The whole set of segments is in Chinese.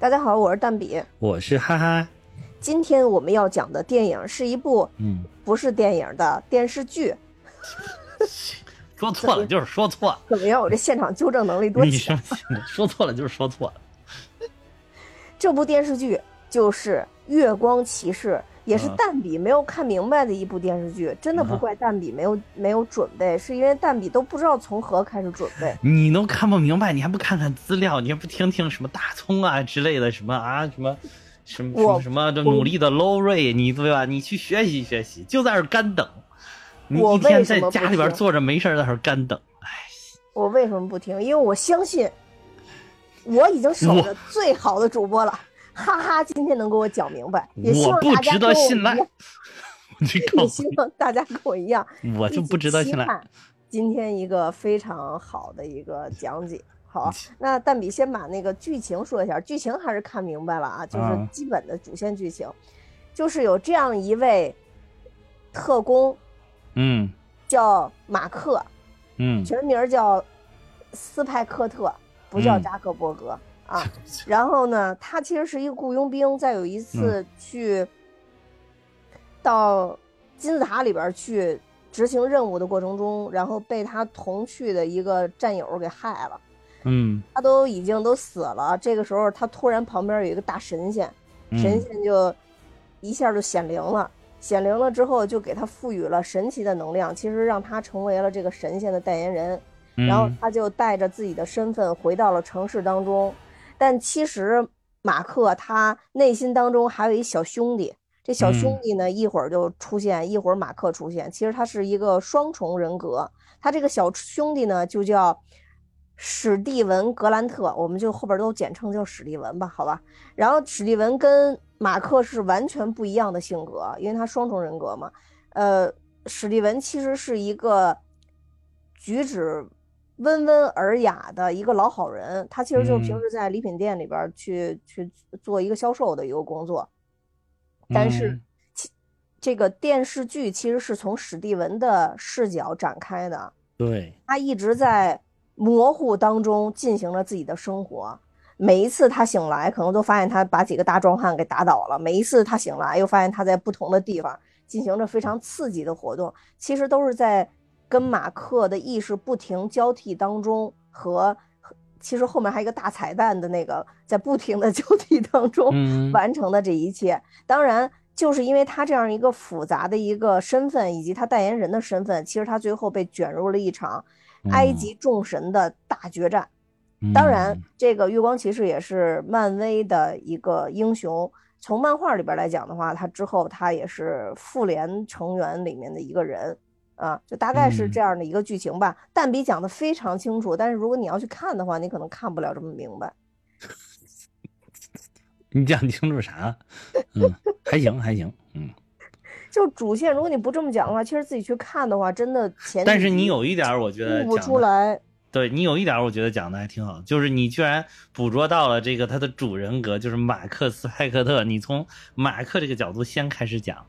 大家好，我是蛋比，我是哈哈。今天我们要讲的电影是一部，嗯，不是电影的电视剧。说错了就是说错了。怎么样？我这现场纠正能力多强？说错了就是说错了。这部电视剧就是《月光骑士》，也是蛋比没有看明白的一部电视剧。真的不怪蛋比没有没有准备，是因为蛋比都不知道从何开始准备。你都看不明白，你还不看看资料？你还不听听什么大葱啊之类的什么啊什么什么什么什么的努力的 low 瑞，你对吧？你去学习学习，就在这干等。你一天在家里边坐着没事在这干等，哎。我为什么不听？因为我相信，我已经守着最好的主播了，哈哈！今天能给我讲明白，也希望大家跟我一样。也希望大家跟我一样，我就不值得信赖。今天一个非常好的一个讲解，好，那蛋比先把那个剧情说一下，剧情还是看明白了啊，就是基本的主线剧情，就是有这样一位特工。嗯，叫马克，嗯，全名叫斯派克特，不叫扎克伯格啊。然后呢，他其实是一个雇佣兵，在有一次去到金字塔里边去执行任务的过程中，然后被他同去的一个战友给害了。嗯，他都已经都死了，这个时候他突然旁边有一个大神仙，神仙就一下就显灵了。显灵了之后，就给他赋予了神奇的能量，其实让他成为了这个神仙的代言人。然后他就带着自己的身份回到了城市当中。但其实马克他内心当中还有一小兄弟，这小兄弟呢一会儿就出现，一会儿马克出现。其实他是一个双重人格。他这个小兄弟呢就叫史蒂文·格兰特，我们就后边都简称叫史蒂文吧，好吧。然后史蒂文跟马克是完全不一样的性格，因为他双重人格嘛。呃，史蒂文其实是一个举止温文尔雅的一个老好人，他其实就是平时在礼品店里边去去做一个销售的一个工作。但是，这个电视剧其实是从史蒂文的视角展开的。对，他一直在模糊当中进行着自己的生活。每一次他醒来，可能都发现他把几个大壮汉给打倒了。每一次他醒来，又发现他在不同的地方进行着非常刺激的活动。其实都是在跟马克的意识不停交替当中，和其实后面还有一个大彩蛋的那个在不停的 交替当中完成的这一切。当然，就是因为他这样一个复杂的一个身份，以及他代言人的身份，其实他最后被卷入了一场埃及众神的大决战。当然，这个月光骑士也是漫威的一个英雄。从漫画里边来讲的话，他之后他也是复联成员里面的一个人啊，就大概是这样的一个剧情吧。但比讲的非常清楚，但是如果你要去看的话，你可能看不了这么明白。你讲清楚啥？嗯，还行还行，嗯。就主线，如果你不这么讲的话，其实自己去看的话，真的前。但是你有一点，我觉得不出来。对你有一点，我觉得讲的还挺好，就是你居然捕捉到了这个他的主人格，就是马克斯派克特。你从马克这个角度先开始讲，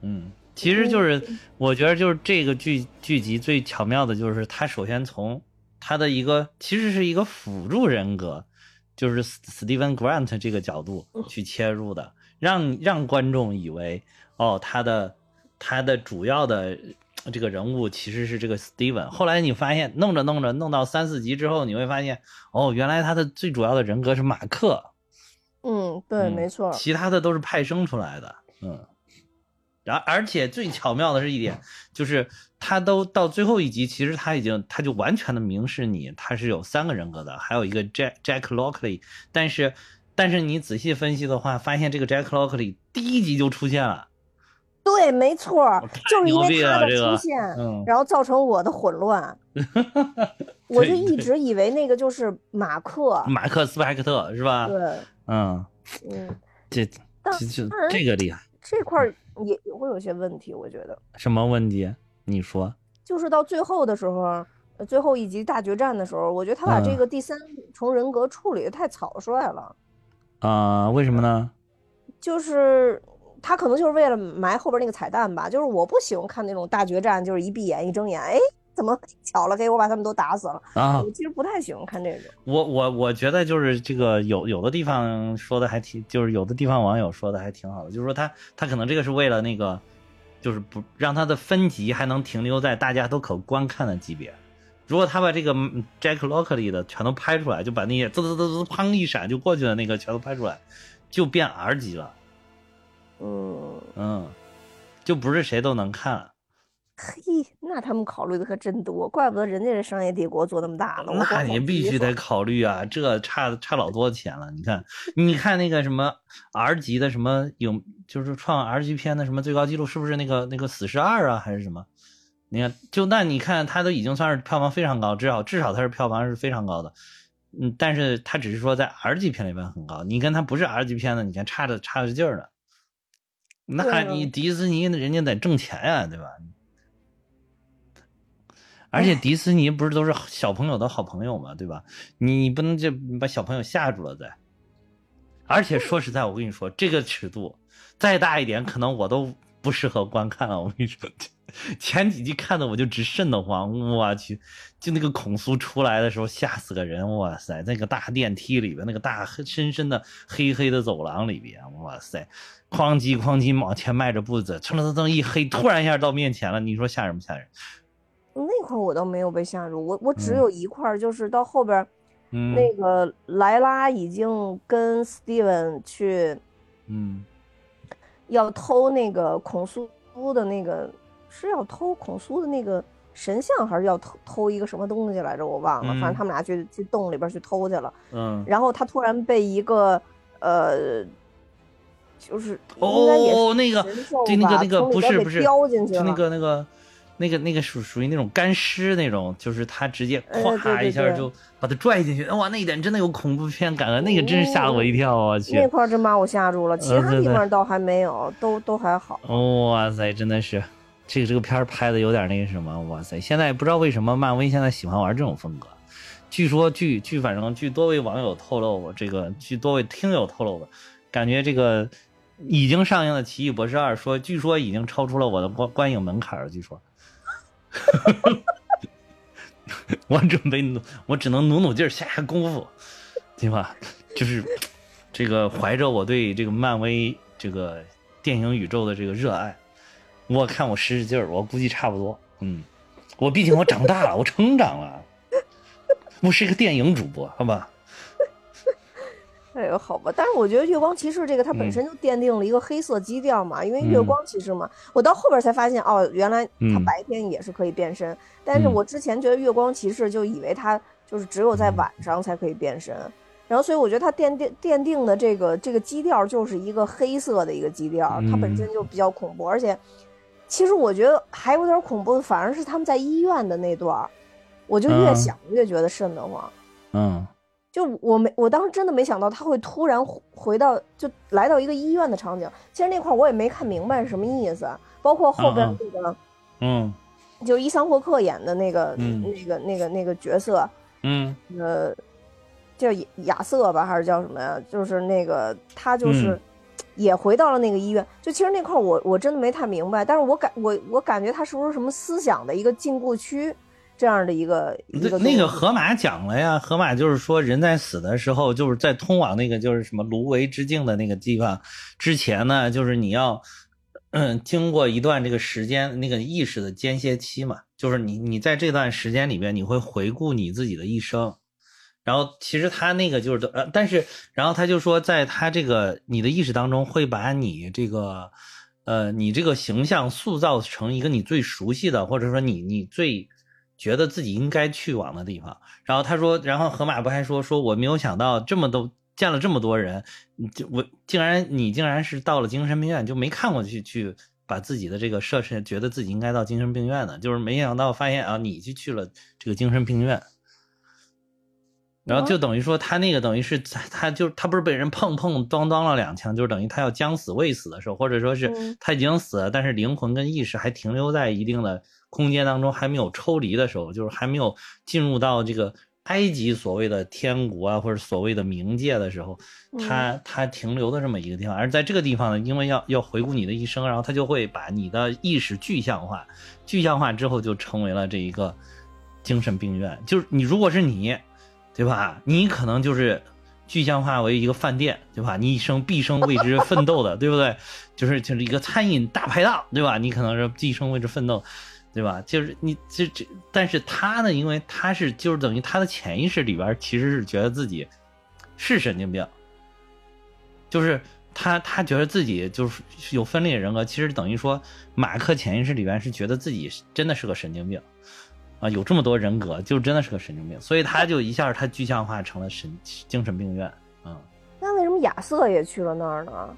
嗯，其实就是我觉得就是这个剧剧集最巧妙的就是他首先从他的一个其实是一个辅助人格，就是 Steven Grant 这个角度去切入的，让让观众以为哦，他的他的主要的。这个人物其实是这个 Steven，后来你发现弄着弄着弄到三四集之后，你会发现哦，原来他的最主要的人格是马克。嗯，对，没错。其他的都是派生出来的。嗯。然而且最巧妙的是一点，就是他都到最后一集，其实他已经他就完全的明示你他是有三个人格的，还有一个 Jack Jack Lockley。但是但是你仔细分析的话，发现这个 Jack Lockley 第一集就出现了。对，没错，就是因为他的出现，然后造成我的混乱。我就一直以为那个就是马克，马克斯派克特是吧？对，嗯嗯，这这这这个厉害。这块也也会有些问题，我觉得。什么问题？你说。就是到最后的时候，最后一集大决战的时候，我觉得他把这个第三重人格处理的太草率了。啊？为什么呢？就是。他可能就是为了埋后边那个彩蛋吧，就是我不喜欢看那种大决战，就是一闭眼一睁眼，哎，怎么巧了给我把他们都打死了啊我其实不太喜欢看这种。我我我觉得就是这个有有的地方说的还挺，就是有的地方网友说的还挺好的，就是说他他可能这个是为了那个，就是不让他的分级还能停留在大家都可观看的级别。如果他把这个嗯 Jack Lockley 的全都拍出来，就把那些滋滋滋滋砰一闪就过去的那个全都拍出来，就变 R 级了，嗯，嗯，就不是谁都能看了。嘿，那他们考虑的可真多，怪不得人家这商业帝国做那么大了。那光你必须得考虑啊，这差差老多钱了。你看，你看那个什么 R 级的什么有，就是创 R 级片的什么最高纪录，是不是那个那个死侍二啊，还是什么？你看，就那你看，它都已经算是票房非常高，至少至少它是票房是非常高的。嗯，但是它只是说在 R 级片里边很高，你跟它不是 R 级片的，你看差着差着劲儿呢。那你迪士尼人家得挣钱呀、对吧？而且迪士尼不是都是小朋友的好朋友嘛，对吧？你你不能就把小朋友吓住了再。而且说实在，我跟你说，这个尺度再大一点，可能我都不适合观看了。我跟你说，前几集看的我就直瘆得慌，我去，就那个孔苏出来的时候吓死个人，哇塞，那个大电梯里边，那个大黑深深的黑黑的走廊里边，哇塞，哐叽哐叽往前迈着步子，蹭蹭蹭一黑，突然一下到面前了，你说吓人不吓人？那块我倒没有被吓住，我我只嗯有一块儿，就是到后边嗯，那个莱拉已经跟 Steven 去嗯要偷那个孔苏的那个，是要偷孔苏的那个神像，还是要偷偷一个什么东西来着？我忘了，反正嗯他们俩去去洞里边去偷去了。嗯，然后他突然被一个呃，就是哦，那个对那个那个不是不是，叼进去了是那个那个那个那个属属于那种干尸那种，就是他直接咵一下就把他拽进去，哇，那一点真的有恐怖片感啊，那个真是吓了我一跳，我去那，块真把我吓住了，其他地方倒还没有，都都还好。哇塞，真的是。这个这个片拍的有点那个什么，哇塞！现在不知道为什么漫威现在喜欢玩这种风格。据说据据反正据多位网友透露，我这个据多位听友透露的，感觉这个已经上映的《奇异博士二》说，据说已经超出了我的观观影门槛了。据说，我准备努，我只能努努劲儿下下功夫，对吧？就是这个怀着我对这个漫威这个电影宇宙的这个热爱，我看我使使劲儿，我估计差不多。嗯，我毕竟我长大了，我成长了，我是一个电影主播，好吧？哎呦，好吧，但是我觉得《月光骑士》这个它本嗯。身就奠定了一个黑色基调嘛，因为月嗯。光骑士嘛，我到后边才发现哦，原来它嗯。白天也是可以变身，但是嗯。我之前觉得月光骑士就以为它就是只有在晚上才可以变身，然后所以我觉得它奠定奠定的这个这个基调就是一个黑色的一个基调，它本嗯。身就比较恐怖，而且其实我觉得还有点恐怖的，反而是他们在医院的那段儿，我就越嗯。想越觉得瘆得慌。嗯就我没，我当时真的没想到他会突然回回到，就来到一个医院的场景。其实那块儿我也没看明白是什么意思，包括后边嗯那个，嗯就是伊桑霍克演的那个、嗯那个、那个、那个角色，嗯呃，叫亚亚瑟吧，还是叫什么呀？就是那个他就是嗯也回到了那个医院。就其实那块儿我我真的没太明白，但是我感我我感觉他是不是什么思想的一个禁锢区这样的一个一个那那个河马讲了呀，河马就是说人在死的时候，就是在通往那个就是什么芦苇之境的那个地方之前呢，就是你要嗯经过一段这个时间那个意识的间歇期嘛，就是你你在这段时间里边，你会回顾你自己的一生。然后其实他那个就是呃，但是然后他就说，在他这个你的意识当中，会把你这个呃你这个形象塑造成一个你最熟悉的，或者说你你最觉得自己应该去往的地方。然后他说，然后河马不还说说我没有想到这么多见了这么多人，你就我竟然你竟然是到了精神病院，就没看过去去把自己的这个设身，觉得自己应该到精神病院的，就是没想到发现啊，你去去了这个精神病院。然后就等于说他那个等于是他他就他不是被人碰碰当当了两枪，就是等于他要将死未死的时候，或者说是嗯他已经死了，但是灵魂跟意识还停留在一定的空间当中，还没有抽离的时候，就是还没有进入到这个埃及所谓的天国啊，或者所谓的冥界的时候，它它停留的这么一个地方。而在这个地方呢，因为要要回顾你的一生，然后它就会把你的意识具象化，具象化之后就成为了这一个精神病院。就是你如果是你，对吧？你可能就是具象化为一个饭店，对吧？你一生毕生为之奋斗的，对不对？就是就是一个餐饮大排档，对吧？你可能是毕生为之奋斗，对吧？就是你这这，但是他呢，因为他是就是等于他的潜意识里边其实是觉得自己是神经病，就是他他觉得自己就是有分裂人格，其实等于说马克潜意识里边是觉得自己真的是个神经病。啊，有这么多人格，就真的是个神经病，所以他就一下他具象化成了神精神病院。嗯，那为什么亚瑟也去了那儿呢？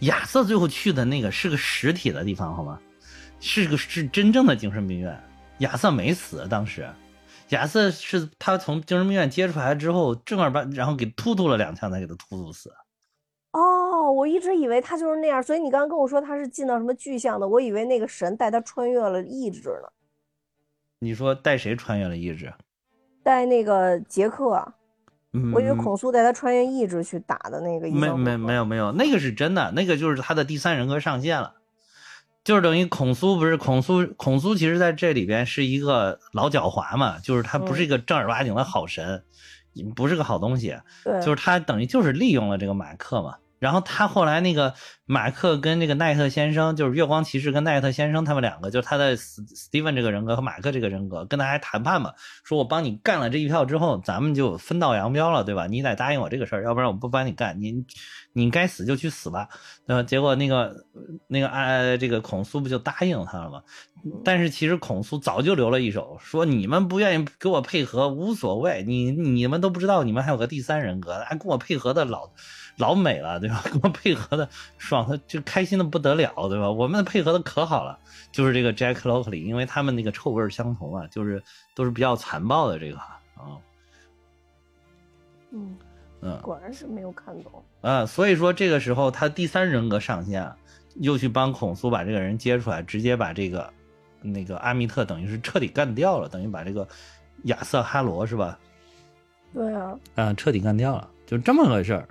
亚瑟最后去的那个是个实体的地方，好吗？是个是真正的精神病院。亚瑟没死，当时，亚瑟是他从精神病院接出来之后，正儿八然后给突突了两枪，才给他突突死。哦，我一直以为他就是那样，所以你刚刚跟我说他是进到什么具象的，我以为那个神带他穿越了意志呢。你说带谁穿越了意志？带那个杰克，嗯，我以为孔苏带他穿越意志去打的那个。没没没有没有，那个是真的，那个就是他的第三人格上线了，就是等于孔苏不是孔苏，孔苏其实在这里边是一个老狡猾嘛，就是他不是一个正儿八经的好神，不是个好东西，对，就是他等于就是利用了这个马克嘛。然后他后来那个马克跟那个奈特先生，就是月光骑士跟奈特先生他们两个，就是他的斯斯蒂文这个人格和马克这个人格跟他还谈判嘛，说我帮你干了这一票之后，咱们就分道扬镳了，对吧？你得答应我这个事儿，要不然我不帮你干，你你该死就去死吧，对吧？结果那个那个啊，这个孔苏不就答应他了吗？但是其实孔苏早就留了一手，说你们不愿意给我配合无所谓，你你们都不知道你们还有个第三人格，还跟我配合的老。老美了，对吧？跟 我配合的爽，的就开心的不得了，对吧？我们配合的可好了，就是这个 Jack Lockley，因为他们那个臭味相同啊，就是都是比较残暴的这个啊。嗯嗯，果然是没有看懂啊。所以说这个时候他第三人格上线，又去帮孔苏把这个人接出来，直接把这个那个阿密特等于是彻底干掉了，等于把这个亚瑟哈罗是吧？对啊，啊，彻底干掉了，就这么个事儿。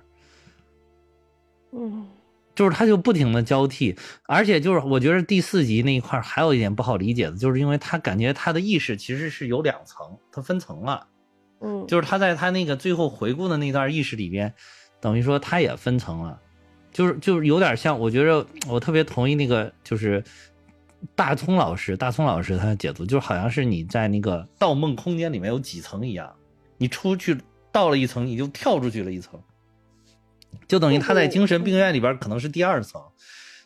嗯，就是他就不停的交替，而且就是我觉得第四集那一块还有一点不好理解的，就是因为他感觉他的意识其实是有两层，他分层了。嗯，就是他在他那个最后回顾的那段意识里边，等于说他也分层了，就是就是有点像，我觉得我特别同意那个就是大葱老师，大葱老师他的解读，就好像是你在那个盗梦空间里面有几层一样，你出去到了一层，你就跳出去了一层。就等于他在精神病院里边可能是第二层，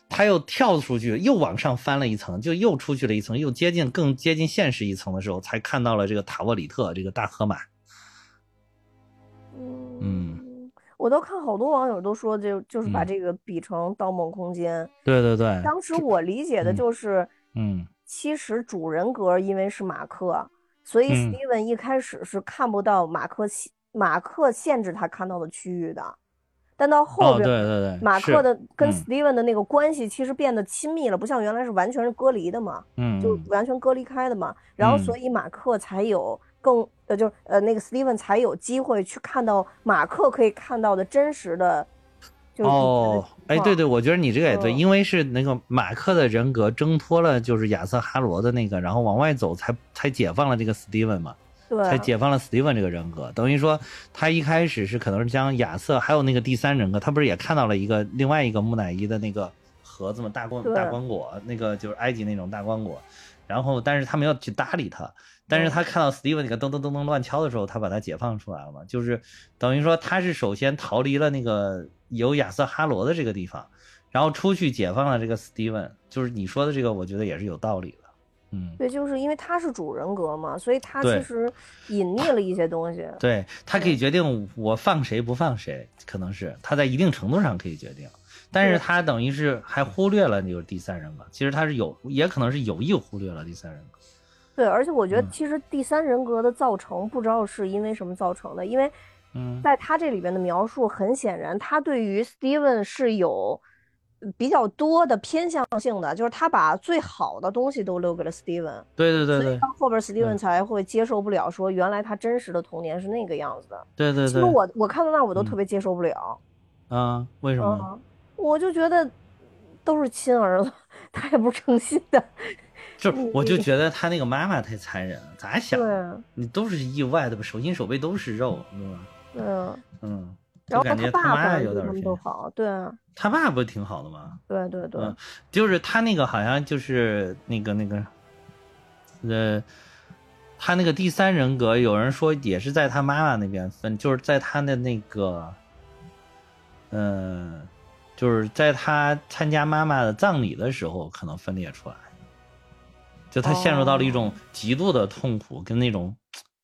他又跳出去，又往上翻了一层，就又出去了一层，又接近更接近现实一层的时候，才看到了这个塔沃里特这个大河马。嗯，我都看好多网友都说，就就是把这个比成《盗梦空间》。对对对。当时我理解的就是，嗯，其实主人格因为是马克，所以 Steven 一开始是看不到马克马克限制他看到的区域的。但到后边，对对对，马克的跟 Steven 的那个关系其实变得亲密了，不像原来是完全是隔离的嘛，嗯，就完全隔离开的嘛。然后所以马克才有更呃，就是呃那个 Steven 才有机会去看到马克可以看到的真实的，就哦，哎，对对，我觉得你这个也对，因为是那个马克的人格挣脱了，就是亚瑟哈罗的那个，然后往外走，才才解放了这个 Steven 嘛。才解放了 Steven 这个人格，等于说他一开始是可能是将亚瑟还有那个第三人格，他不是也看到了一个另外一个木乃伊的那个盒子嘛，大光大光果，那个就是埃及那种大光果，然后但是他没有去搭理他，但是他看到 Steven 那个噔噔噔噔乱敲的时候，他把他解放出来了嘛，就是等于说他是首先逃离了那个有亚瑟哈罗的这个地方，然后出去解放了这个 Steven，就是你说的这个，我觉得也是有道理的。嗯，对，就是因为他是主人格嘛，所以他其实隐匿了一些东西。对他可以决定我放谁不放谁，可能是他在一定程度上可以决定，但是他等于是还忽略了就是第三人格。其实他是有，也可能是有意忽略了第三人格。对，而且我觉得其实第三人格的造成不知道是因为什么造成的，因为在他这里边的描述很显然，他对于 Steven 是有。比较多的偏向性的，就是他把最好的东西都留给了 Steven。对对对对。所以到后边 Steven 才会接受不了，说原来他真实的童年是那个样子的。对对对。其实我我看到那我都特别接受不了。啊？为什么？我就觉得都是亲儿子，他也不是诚心的。就我就觉得他那个妈妈太残忍了，咋想你都是意外的吧，手心手背都是肉，对吧？对啊。嗯，然后就感觉他爸妈有点反正对他们都好，对啊，他爸不挺好的吗？对对对，嗯，就是他那个好像就是那个那个，呃，他那个第三人格，有人说也是在他妈妈那边分，就是在他的那个，嗯、就是在他参加妈妈的葬礼的时候，可能分裂出来，就他陷入到了一种极度的痛苦跟那种，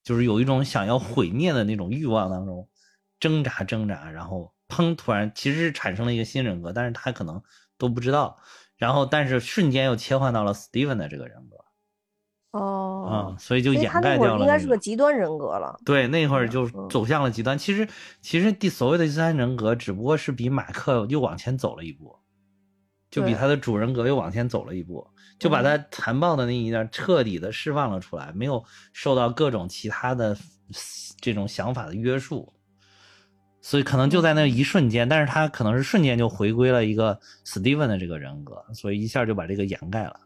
就是有一种想要毁灭的那种欲望当中挣扎挣扎，然后砰，突然其实是产生了一个新人格，但是他可能都不知道，然后但是瞬间又切换到了 Steven 的这个人格，哦啊、，所以就掩盖掉了、会儿应该是个个极端人格了。对，那会儿就嗯走向了极端。其实，其实第所谓的第三人格，只不过是比马克又往前走了一步，就比他的主人格又往前走了一步，就把嗯他残暴的那一面彻底的释放了出来，没有受到各种其他的这种想法的约束。所以可能就在那一瞬间，但是他可能是瞬间就回归了一个 Steven 的这个人格，所以一下就把这个掩盖了。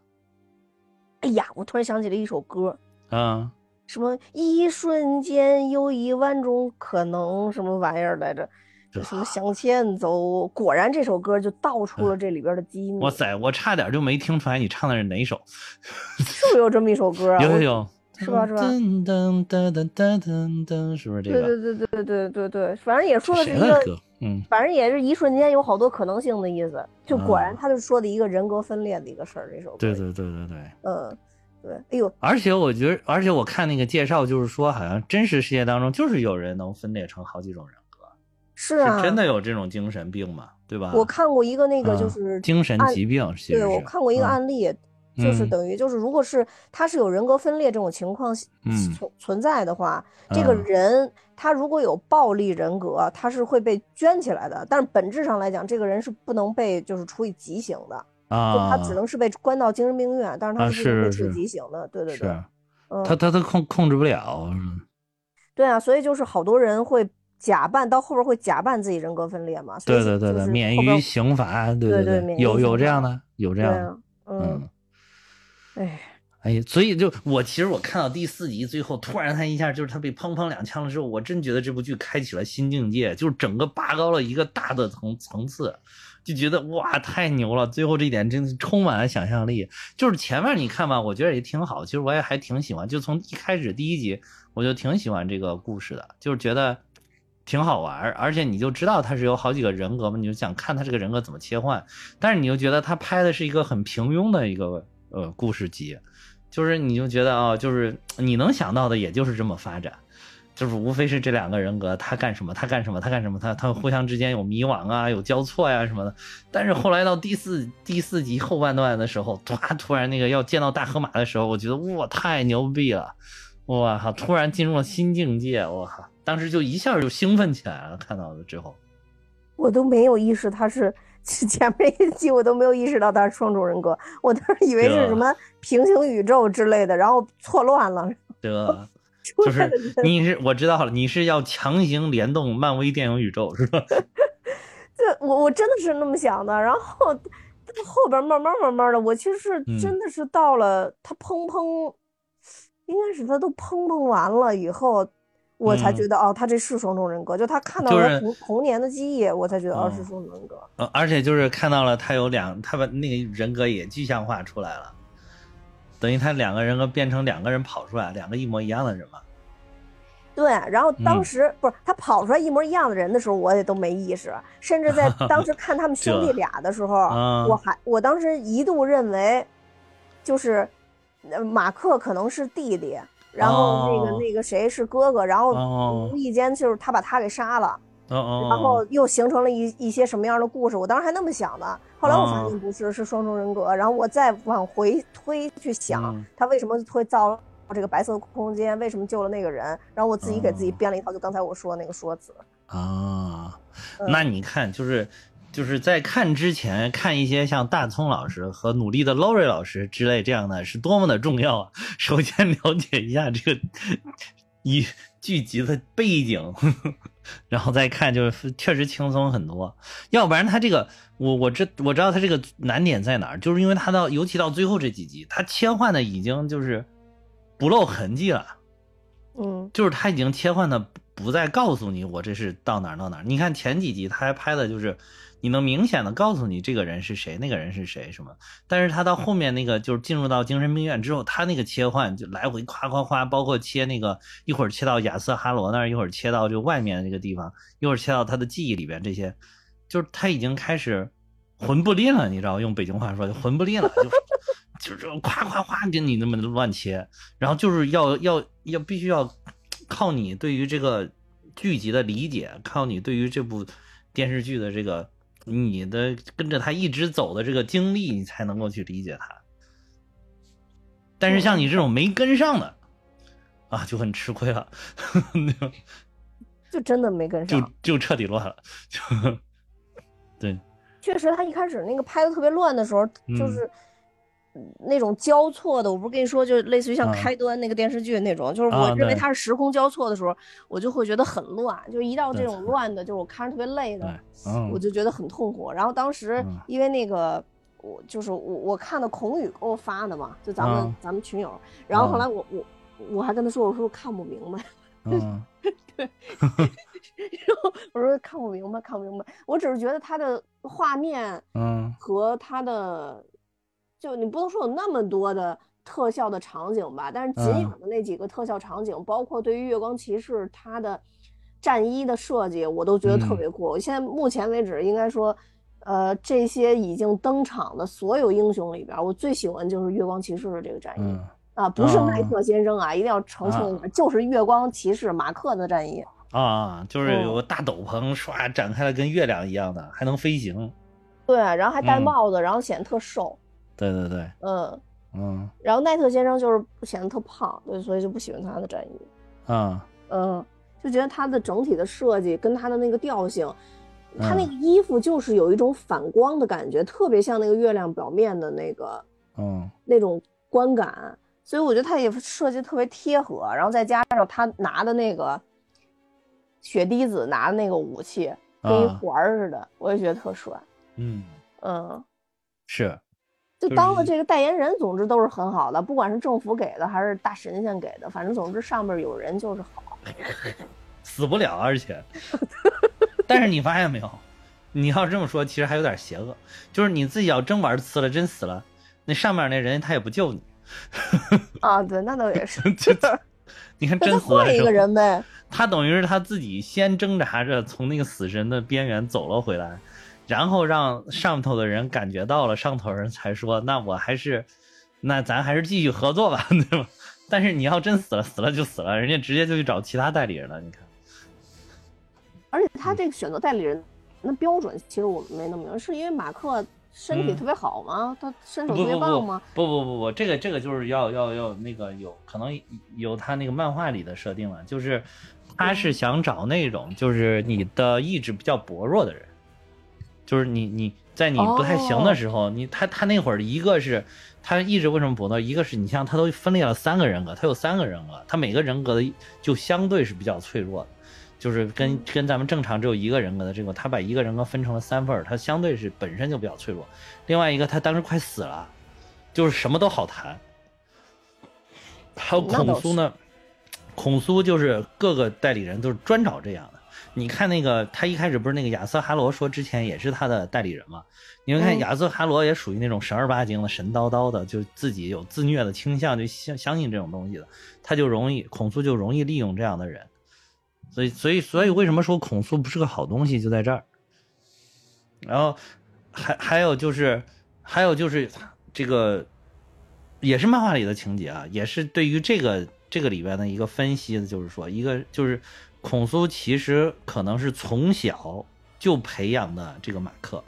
哎呀，我突然想起了一首歌，啊、什么一瞬间有一万种可能，什么玩意儿来着？这什么向前走？果然这首歌就道出了这里边的机密。哇塞，我差点就没听出来你唱的是哪首。是不是有这么一首歌啊？有有有，是吧是吧噔噔噔噔噔噔噔，是不是这对个？对对对对对对，反正也说的是一个，嗯，反正也是一瞬间有好多可能性的意思。就果然啊他就说的一个人格分裂的一个事儿。这首歌，对对对对对。嗯，对，哎呦，而且我觉得，而且我看那个介绍，就是说，好像真实世界当中就是有人能分裂成好几种人格，是啊，是真的有这种精神病吗？对吧？我看过一个那个嗯就是精神疾病，对是我看过一个嗯案例，就是嗯等于就是如果是他是有人格分裂这种情况嗯存存在的话，这个嗯人他如果有暴力人格，他是会被圈起来的。但是本质上来讲，这个人是不能被就是处以极刑的，啊，他只能是被关到精神病院，但是他啊是不处以极刑的。对对对，他他他控控制不了，对啊，所以就是好多人会假扮，到后边会假扮自己人格分裂嘛。对对对对，免于刑罚，对对对有有这样的，有这样的，嗯。哎，哎呀，所以就我其实我看到第四集最后，突然他一下就是他被砰砰两枪了之后，我真觉得这部剧开启了新境界，就是整个拔高了一个大的层层次，就觉得哇太牛了！最后这一点真是充满了想象力。就是前面你看吧，我觉得也挺好，其实我也还挺喜欢，就从一开始第一集我就挺喜欢这个故事的，就是觉得挺好玩儿，而且你就知道他是有好几个人格嘛，你就想看他这个人格怎么切换，但是你又觉得他拍的是一个很平庸的一个呃故事集。就是你就觉得哦，就是你能想到的，也就是这么发展，就是无非是这两个人格，他干什么，他干什么，他干什么，他他互相之间有迷惘啊，有交错呀、什么的。但是后来到第四第四集后半段的时候，突突然那个要见到大河马的时候，我觉得哇，太牛逼了，哇靠，突然进入了新境界，我靠，当时就一下就兴奋起来了，看到了之后，我都没有意识他是 前面一集我都没有意识到他是双重人格，我当时以为是什么平行宇宙之类的，然后错乱了。这个。出就是你是我知道了，你是要强行联动漫威电影宇宙是吧？这我我真的是那么想的，然后后边慢慢慢慢的，我其实是嗯真的是到了他砰砰，应该是他都砰砰完了以后，我才嗯觉得哦，他这是双重人格，就他看到就是了童童年的记忆，我才觉得哦嗯是双重人格。呃，而且就是看到了他有两，他把那个人格也具象化出来了，等于他两个人格变成两个人跑出来，两个一模一样的人嘛。对，然后当嗯时、不是他跑出来一模一样的人的时候，我也都没意识，甚至在当时看他们兄弟 俩的时候，啊我还我当时一度认为，就是呃马克可能是弟弟，然后那个、哦。那个谁是哥哥，然后哦。无意间就是他把他给杀了，然后又形成了一一些什么样的故事，我当时还那么想的，后来我发哦。现不是，是双重人格，然后我再往回推去想，嗯。他为什么会造这个白色空间，为什么救了那个人，然后我自己给自己哦。编了一套，就刚才我说的那个说辞。啊，嗯。那你看，就是就是在看之前看一些像大葱老师和努力的 Lori 老师之类这样的，是多么的重要啊！首先了解一下这个一剧集的背景，然后再看就是确实轻松很多。要不然他这个我我知我知道他这个难点在哪儿，就是因为他到尤其到最后这几集，他切换的已经就是不露痕迹了。嗯，就是他已经切换的不再告诉你我这是到哪儿到哪儿。你看前几集他还拍的就是你能明显的告诉你这个人是谁，那个人是谁什么。但是他到后面那个就是进入到精神病院之后，他那个切换就来回夸夸夸，包括切那个一会儿切到亚瑟哈罗那儿，一会儿切到就外面那个地方，一会儿切到他的记忆里边这些，就是他已经开始魂不吝了，你知道用北京话说就魂不吝了，就。就是夸夸夸给你那么乱切，然后就是要要要必须要靠你对于这个剧集的理解，靠你对于这部电视剧的这个你的跟着他一直走的这个经历，你才能够去理解他。但是像你这种没跟上的啊，就很吃亏了，就真的没跟上，就就彻底乱了，就 对。确实，他一开始那个拍的特别乱的时候，就是。那种交错的，我不是跟你说，就类似于像开端那个电视剧那种，就是我认为它是时空交错的时候，我就会觉得很乱。就一到这种乱的，就是我看着特别累的，我就觉得很痛苦。然后当时因为那个我就是我我看的孔宇给我发的嘛，就咱们咱们群友。然后后来我我我还跟他说，我说我看不明白。嗯，对。然后我说看不明白，看不明白。我只是觉得他的画面，嗯，和他的。就你不能说有那么多的特效的场景吧，但是仅有的那几个特效场景，包括对于月光骑士他的战衣的设计，我都觉得特别酷。现在目前为止，应该说，呃，这些已经登场的所有英雄里边，我最喜欢就是月光骑士的这个战衣啊，不是麦克先生啊，一定要澄清一下，就是月光骑士马克的战衣。啊，就是有个大斗篷，唰展开了，跟月亮一样的，还能飞行。对，然后还戴帽子，然后显得特瘦。对对对，嗯嗯，然后奈特先生就是显得特胖，对，所以就不喜欢他的战衣，嗯。嗯，就觉得他的整体的设计跟他的那个调性，他那个衣服就是有一种反光的感觉，特别像那个月亮表面的那个，嗯，那种观感，所以我觉得他也设计特别贴合，然后再加上他拿的那个血滴子拿的那个武器跟一环似的，我也觉得特帅，嗯。嗯，是。就当了这个代言人，总之都是很好的，不管是政府给的还是大神仙给的，反正总之上面有人就是好，死不了，而且，但是你发现没有，你要这么说，其实还有点邪恶，就是你自己要真玩次了，真死了，那上面那人他也不救你。啊，对，那倒也是。你看真死了，换一个人呗。他等于是他自己先挣扎着从那个死神的边缘走了回来。然后让上头的人感觉到了，上头人才说：“那我还是，那咱还是继续合作吧，对吧？”但是你要真死了，死了就死了，人家直接就去找其他代理人了。你看，而且他这个选择代理人那标准，其实我们没那么明白，是因为马克身体特别好吗？他身手特别棒吗？不不不不，这个这个就是要要要那个有可能有他那个漫画里的设定了，就是他是想找那种就是你的意志比较薄弱的人。就是你你在你不太行的时候，你他他那会儿一个是他一直为什么不呢？一个是你像他都分裂了三个人格，他有三个人格，他每个人格的就相对是比较脆弱的，就是跟跟咱们正常只有一个人格的这个，他把一个人格分成了三份儿，他相对是本身就比较脆弱。另外一个他当时快死了，就是什么都好谈。还有孔苏呢，孔苏就是各个代理人都是专找这样的。你看那个，他一开始不是那个亚瑟哈罗说之前也是他的代理人吗？你们看亚瑟哈罗也属于那种神儿八经的、神叨叨的，就自己有自虐的倾向，就相相信这种东西的，他就容易孔苏就容易利用这样的人，所以所以所以为什么说孔苏不是个好东西就在这儿。然后还还有就是还有就是这个也是漫画里的情节啊，也是对于这个这个里边的一个分析的，就是说一个就是。孔苏其实可能是从小就培养的这个马克，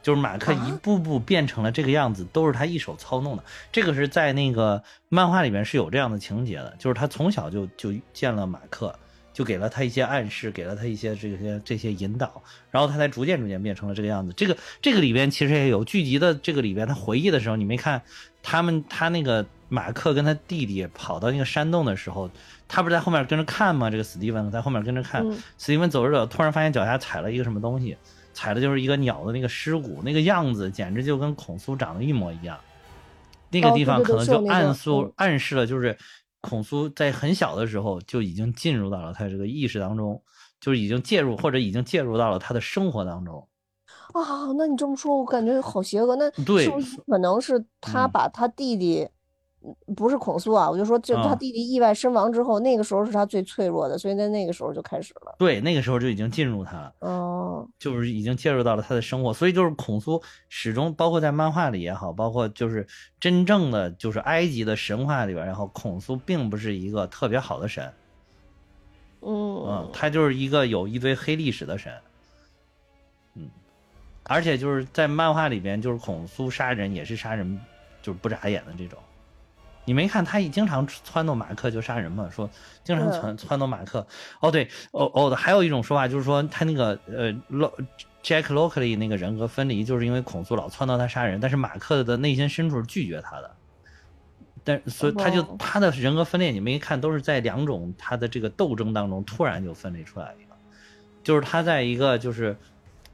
就是马克一步步变成了这个样子，都是他一手操弄的。这个是在那个漫画里面是有这样的情节的，就是他从小就就见了马克，就给了他一些暗示，给了他一些这些这些引导，然后他才逐渐逐渐变成了这个样子。这个这个里边其实也有剧集的这个里边，他回忆的时候，你没看他们他那个。马克跟他弟弟跑到那个山洞的时候，他不是在后面跟着看吗？这个史蒂文在后面跟着看，嗯史蒂文走着走，突然发现脚下踩了一个什么东西，踩的就是一个鸟的那个尸骨，那个样子简直就跟孔苏长得一模一样。那个哦地方可能就暗诉、嗯暗示了，就是孔苏在很小的时候就已经进入到了他这个意识当中，就是已经介入或者已经介入到了他的生活当中。啊，那你这么说，我感觉好邪恶。那对是不是可能是他嗯把他弟弟，嗯不是孔苏啊，我就说，就他啊弟弟意外身亡之后，那个时候是他最脆弱的，所以在那个时候就开始了。对，那个时候就已经进入他了。哦，就是已经介入到了他的生活，所以就是孔苏始终包括在漫画里也好，包括就是真正的就是埃及的神话里边，然后孔苏并不是一个特别好的神，嗯嗯，，他就是一个有一堆黑历史的神，嗯，而且就是在漫画里边，就是孔苏杀人也是杀人就是不眨眼的这种。你没看他一经常撺掇马克就杀人嘛？说经常撺撺掇马克。哦，对，哦哦，还有一种说法就是说他那个呃洛 Jack Lockley 那个人格分离，就是因为孔苏老撺掇他杀人，但是马克的内心深处是拒绝他的。但所以他就哦他的人格分裂，你们一看都是在两种他的这个斗争当中突然就分离出来一个，就是他在一个就是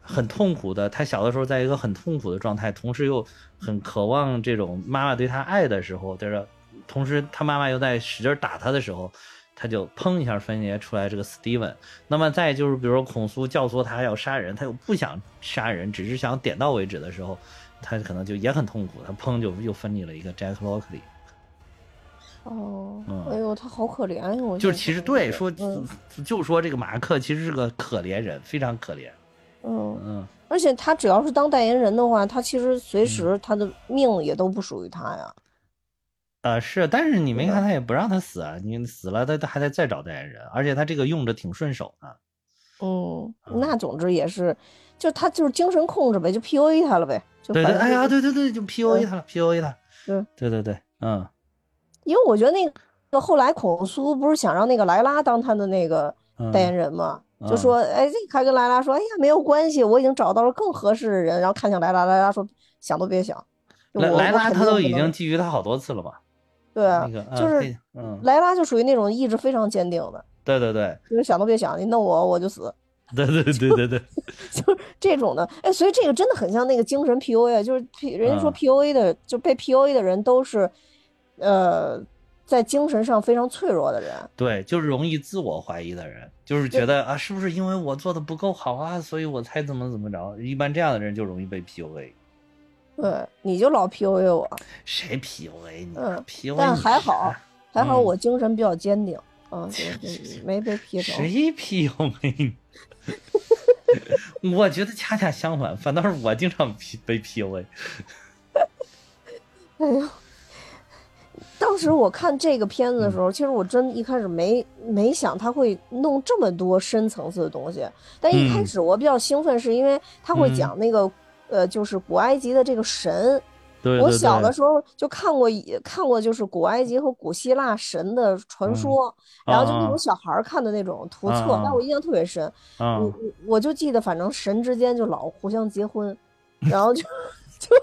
很痛苦的，他小的时候在一个很痛苦的状态，同时又很渴望这种妈妈对他爱的时候，就是同时他妈妈又在使劲打他的时候，他就砰一下分裂出来这个 Steven。那么再就是比如说孔苏教唆他要杀人，他又不想杀人，只是想点到为止的时候，他可能就也很痛苦，他砰就又分离了一个 Jack Lockley。哦嗯，哎呦，他好可怜呀！我就是其实对说嗯，就说这个马克其实是个可怜人，非常可怜。嗯，嗯，而且他只要是当代言人的话，他其实随时他的命也都不属于他呀。呃是，但是你没看他也不让他死啊，你死了他他还得再找代言人，而且他这个用着挺顺手的。嗯，嗯那总之也是，就他就是精神控制呗，就 PUA 他了呗。就对对，哎呀，对对对，就 PUA 他了，PUA 他。对对对对，嗯因为我觉得那个后来孔苏不是想让那个莱拉当他的那个嗯代言人嘛，嗯就说，哎，还跟莱拉说，哎呀，没有关系，我已经找到了更合适的人。然后看向莱拉，莱拉说，想都别想。莱莱拉他都已经觊觎他好多次了嘛。对啊那，个就是莱拉就属于那种意志非常坚定的，对对对就是想都别想，你弄我我就死，对对对对对，就是这种的。哎，所以这个真的很像那个精神 PUA，就是 P 人家说嗯 PUA 的，就被 PUA 的人都是，呃，在精神上非常脆弱的人。对，就是容易自我怀疑的人，就是觉得啊，是不是因为我做的不够好啊，所以我才怎么怎么着？一般这样的人就容易被 PUA。对，你就老 PUA 我，谁 PUA 你、嗯啊、？PUA 但还好，还好嗯我精神比较坚定，啊，没被劈成。谁 PUA 你？我觉得恰恰相反，反倒是我经常 P 被 PUA。哎呦，当时我看这个片子的时候，其实我真一开始没没想他会弄这么多深层次的东西，但一开嗯始我比较兴奋，是因为他会嗯讲那个、呃，就是古埃及的这个神。对对我小的，时候就看过一看过，就是古埃及和古希腊神的传说，然后就那啊种小孩儿看的那种图册，啊但我印象特别深。啊我我我就记得，反正神之间就老互相结婚，然后就就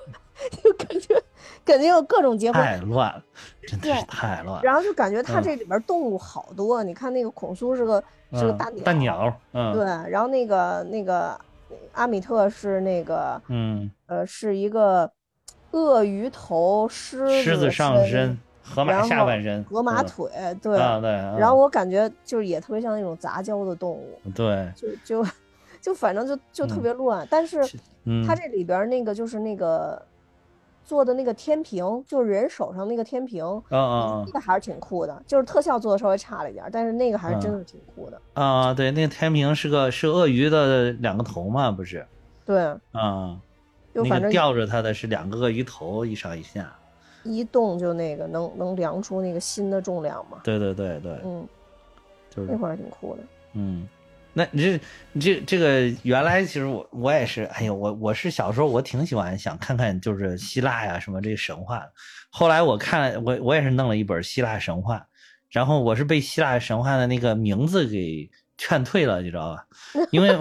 就感觉感觉有各种结婚，太乱了，真的是太乱了。然后就感觉它嗯这里边动物好多。你看那个孔苏是个是个嗯大鸟，大鸟，嗯，对，然后那个那个阿米特是那个嗯，呃是一个鳄鱼头狮狮子上身身，河马然后下半身，嗯河马腿，对。啊对，然后我感觉就是也特别像那种杂交的动物，嗯对，就就就反正就就特嗯别乱，但是嗯，它这里边那个就是那个做的那个天平，就是人手上那个天平，啊啊那个还是挺酷的，就是特效做的稍微差了一点，但是那个还是真嗯的挺酷的。啊啊，对，那个天平是个是鳄鱼的两个头嘛，不是？对，啊，那个就反正吊着它的是两个鳄鱼头，一上一下。一动就那个能能量出那个新的重量嘛。对对对对，嗯，就是那会儿挺酷的。嗯，那你这你这这个原来其实我我也是，哎呦，我我是小时候我挺喜欢想看看就是希腊呀什么这个神话的，后来我看我我也是弄了一本希腊神话，然后我是被希腊神话的那个名字给劝退了，你知道吧？因为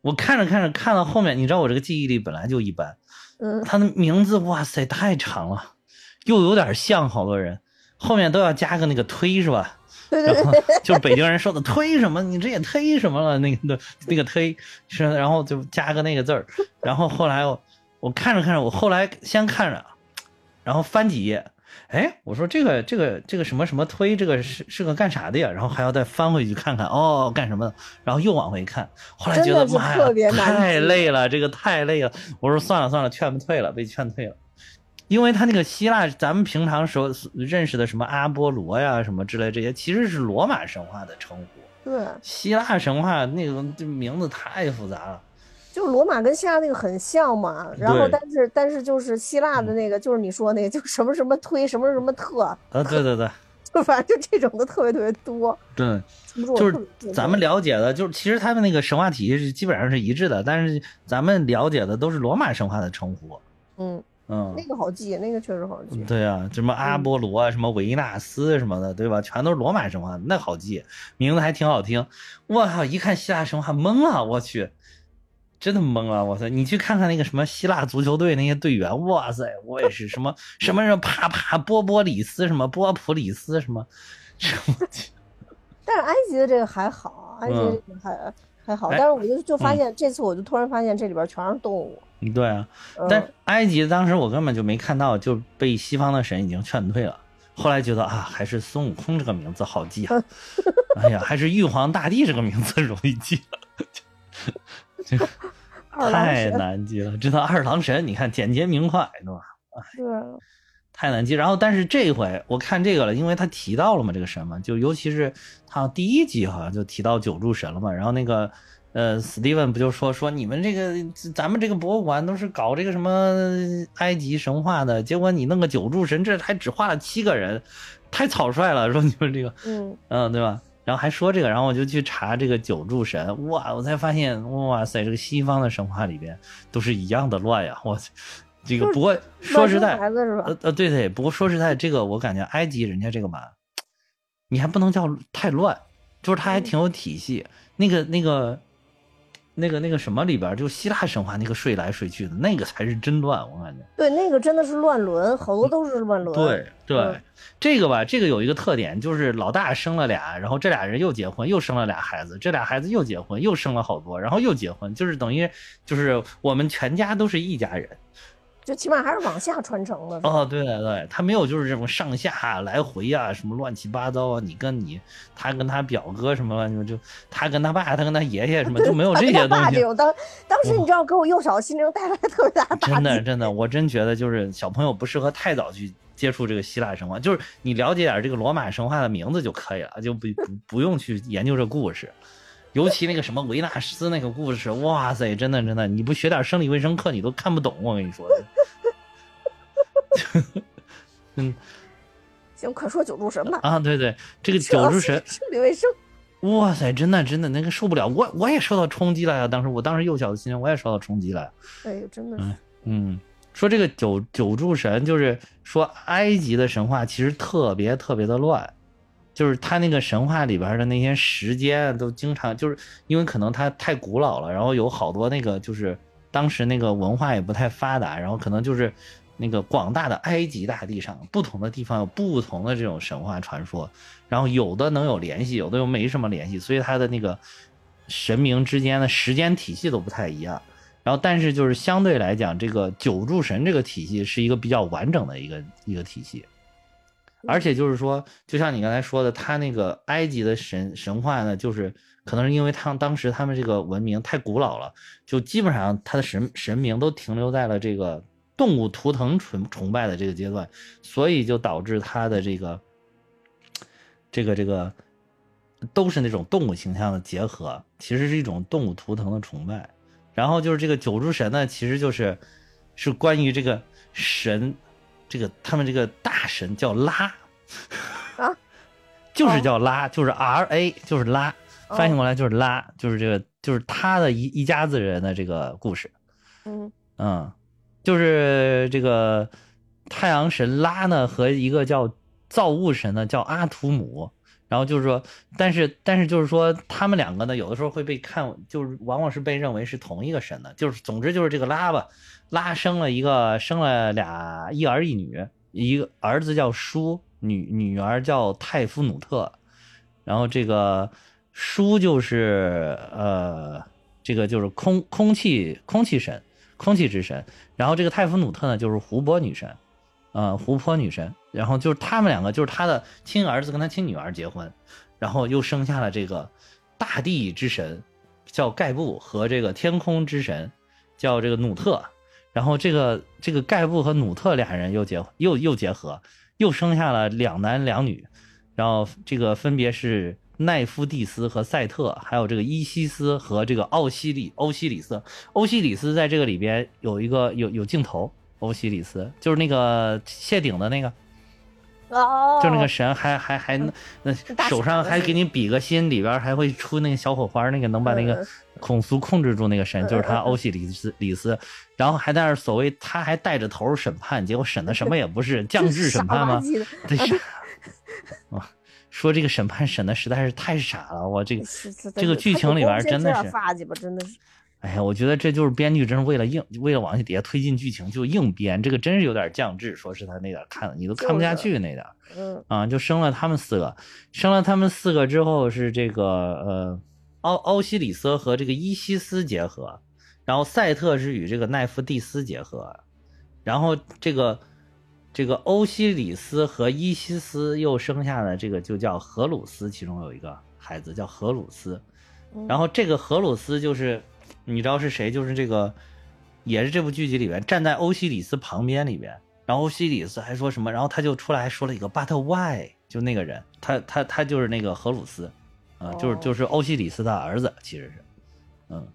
我看着看着看到后面，你知道我这个记忆力本来就一般，嗯他的名字哇塞太长了，又有点像好多人，后面都要加个那个推是吧？对然后就是北京人说的推什么，你这也推什么了？那个那个推是，然后就加个那个字儿。然后后来我我看着看着，我后来先看着，然后翻几页，哎，我说这个这个这个什么什么推，这个是是个干啥的呀？然后还要再翻回去看看，哦，干什么的？然后又往回看，后来觉得妈呀，难太累了，这个太累了。我说算了算了，劝退了，被劝退了。因为他那个希腊，咱们平常说认识的什么阿波罗呀、什么之类这些，其实是罗马神话的称呼。对，希腊神话那个这名字太复杂了。就罗马跟希腊那个很像嘛，然后但是但是就是希腊的那个，就是你说那个，就什么什么推，什么什么特，啊，对对对 就反正就这种的特别特别多，对，就是咱们了解的，就是其实他们那个神话体系是基本上是一致的，但是咱们了解的都是罗马神话的称呼。嗯，嗯那，个好记，那个确实好记。对啊，什么阿波罗啊，什么维纳斯什么的，对吧？全都是罗马神话，那好记，名字还挺好听。我靠，一看希腊神话懵了，我去，真的懵了，我操！你去看看那个什么希腊足球队那些队员，哇塞，我也是什么 什么什么帕帕波波里斯什么波普里斯什么什么，但是埃及的这个还好，埃及的这个还、还好，哎但是我就就发现、这次我就突然发现这里边全是动物。对啊。嗯、但埃及当时我根本就没看到，就被西方的神已经劝退了。后来觉得啊，还是孙悟空这个名字好记啊，哎呀，还是玉皇大帝这个名字容易记，这个太难记了。知道二郎神，你看简洁明快，对吧？对，太难记。然后，但是这回我看这个了，因为他提到了嘛，这个神嘛，就尤其是他第一集好像就提到九柱神了嘛。然后那个呃，史蒂文不就说说你们这个咱们这个博物馆都是搞这个什么埃及神话的，结果你弄个九柱神，这还只画了七个人，太草率了。说你们这个，嗯，嗯，对吧？然后还说这个，然后我就去查这个九柱神，哇，我才发现，哇塞，这个西方的神话里边都是一样的乱呀！我这个不过说实在？呃呃，对对，不过说实在，这个我感觉埃及人家这个吧，你还不能叫太乱，就是他还挺有体系。那个那个那个那个什么里边，就希腊神话那个睡来睡去的那个才是真乱，我感觉。对，那个真的是乱伦，好多都是乱伦。对 对，嗯这个吧，这个有一个特点，就是老大生了俩，然后这俩人又结婚，又生了俩孩子，这俩孩子又结婚，又生了好多，然后又结婚，就是等于就是我们全家都是一家人。就起码还是往下传承的。哦，对对对，他没有就是这种上下来回啊，什么乱七八糟啊，你跟你，他跟他表哥什么乱七八糟，就他跟他爸，他跟他爷爷什么，就没有这些东西。当当时你知道给我幼小的心灵带来特别大的打击。真的真的，我真觉得就是小朋友不适合太早去接触这个希腊神话，就是你了解点这个罗马神话的名字就可以了，就不不不用去研究这故事。尤其那个什么维纳斯那个故事，哇塞，真的真的，你不学点生理卫生课你都看不懂，我跟你说。嗯行，快说九柱神吧。啊，对对，这个九柱神，生理卫生。哇塞，真的真的那个受不了，我我也受到冲击了呀！当时我当时幼小的心灵我也受到冲击了。哎呦，真的是。嗯，说这个九九柱神，就是说埃及的神话其实特别特别的乱，就是他那个神话里边的那些时间都经常就是因为可能它太古老了，然后有好多那个就是当时那个文化也不太发达，然后可能就是那个广大的埃及大地上不同的地方有不同的这种神话传说，然后有的能有联系，有的又没什么联系，所以它的那个神明之间的时间体系都不太一样。然后，但是就是相对来讲，这个九柱神这个体系是一个比较完整的一个一个体系，而且就是说，就像你刚才说的，他那个埃及的神神话呢，就是可能是因为他当时他们这个文明太古老了，就基本上他的神神明都停留在了这个动物图腾崇崇拜的这个阶段，所以就导致他的这个这个这个都是那种动物形象的结合，其实是一种动物图腾的崇拜。然后就是这个九柱神呢，其实就是是关于这个神，这个他们这个大神叫拉。啊，就是叫拉，就是 R A，就是拉，哦翻译过来就是拉，就是这个就是他的一一家子人的这个故事。嗯。嗯，就是这个太阳神拉呢和一个叫造物神呢叫阿图姆，然后就是说，但是但是就是说他们两个呢有的时候会被看，就是往往是被认为是同一个神的，就是总之就是这个拉吧，拉生了一个生了俩一儿一女，一个儿子叫舒，女女儿叫泰夫努特，然后这个舒就是呃，这个就是空空气空气神，空气之神，然后这个泰夫努特呢就是湖泊女神，呃，湖泊女神，然后就是他们两个就是他的亲儿子跟他亲女儿结婚，然后又生下了这个大地之神叫盖布和这个天空之神叫这个努特。然后这个这个盖布和努特俩人又结又又结合，又生下了两男两女，然后这个分别是奈夫蒂斯和赛特，还有这个伊西斯和这个奥西里欧西里斯。欧西里斯在这个里边有一个有有镜头，欧西里斯就是那个谢顶的那个。哦，就那个神还还还那手上还给你比个心，里边还会出那个小火花，那个能把那个孔苏控制住那个神，就是他欧西里斯里斯，然后还在那所谓他还带着头审判，结果审的什么也不是，降智审判吗？对说这个审判审的实在是太傻了，我这个这个剧情里边真的是发吧，真的是。哎呀，我觉得这就是编剧，真是为了硬，为了往下底下推进剧情就硬编，这个真是有点降智。说是他那点看你都看不下去那点，嗯啊，就生了他们四个，生了他们四个之后是这个呃，奥奥西里斯和这个伊西斯结合，然后赛特是与这个奈夫蒂斯结合，然后这个这个欧西里斯和伊西斯又生下了这个就叫荷鲁斯，其中有一个孩子叫荷鲁斯，然后这个荷鲁斯就是。你知道是谁？就是这个，也是这部剧集里边站在欧西里斯旁边里边，然后欧西里斯还说什么？然后他就出来还说了一个 “but why”，就那个人，他他他就是那个荷鲁斯，啊，就是就是欧西里斯的儿子，其实是，嗯，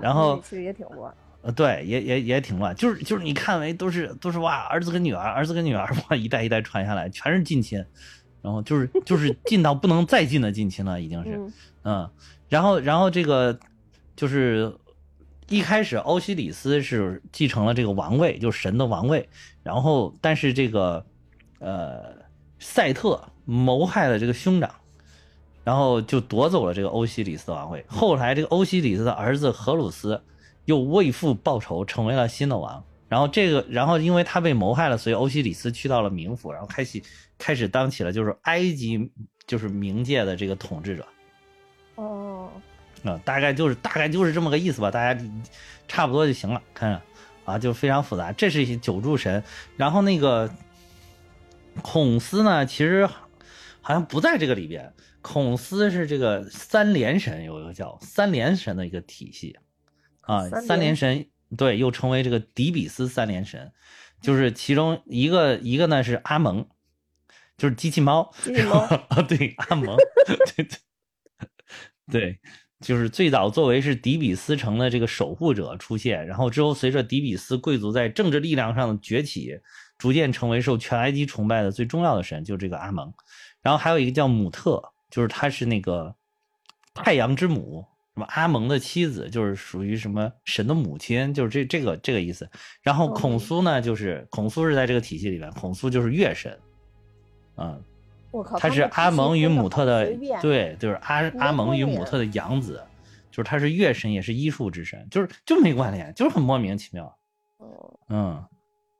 然后其实也挺乱，呃，对，也也也挺乱，就是就是你看为都是都是哇，儿子跟女儿，儿子跟女儿哇，一代一代传下来，全是近亲，然后就是就是近到不能再近的近亲了，已经是，嗯，然后然后这个。就是一开始，欧西里斯是继承了这个王位，就是神的王位。然后，但是这个呃，赛特谋害了这个兄长，然后就夺走了这个欧西里斯的王位。后来，这个欧西里斯的儿子荷鲁斯又为父报仇，成为了新的王。然后这个，然后因为他被谋害了，所以欧西里斯去到了冥府，然后开启开始当起了就是埃及就是冥界的这个统治者。哦。啊，大概就是大概就是这么个意思吧，大家差不多就行了。看着啊，就非常复杂。这是一些九柱神，然后那个孔斯呢，其实好像不在这个里边。孔斯是这个三连神，有一个叫三连神的一个体系啊。三连神对，又称为这个底比斯三连神，就是其中一个一个呢是阿蒙，就是机器猫。机器猫啊，对，阿蒙，对对对。就是最早作为是底比斯城的这个守护者出现，然后之后随着底比斯贵族在政治力量上的崛起，逐渐成为受全埃及崇拜的最重要的神，就是这个阿蒙。然后还有一个叫姆特，就是他是那个太阳之母，什么阿蒙的妻子，就是属于什么神的母亲，就是这这个这个意思。然后孔苏呢，就是孔苏是在这个体系里面，孔苏就是月神，嗯。他是阿蒙与姆特的，对，就是阿阿蒙与姆特的养子，就是他是月神，也是医术之神，就是就没关联，就是很莫名其妙。嗯，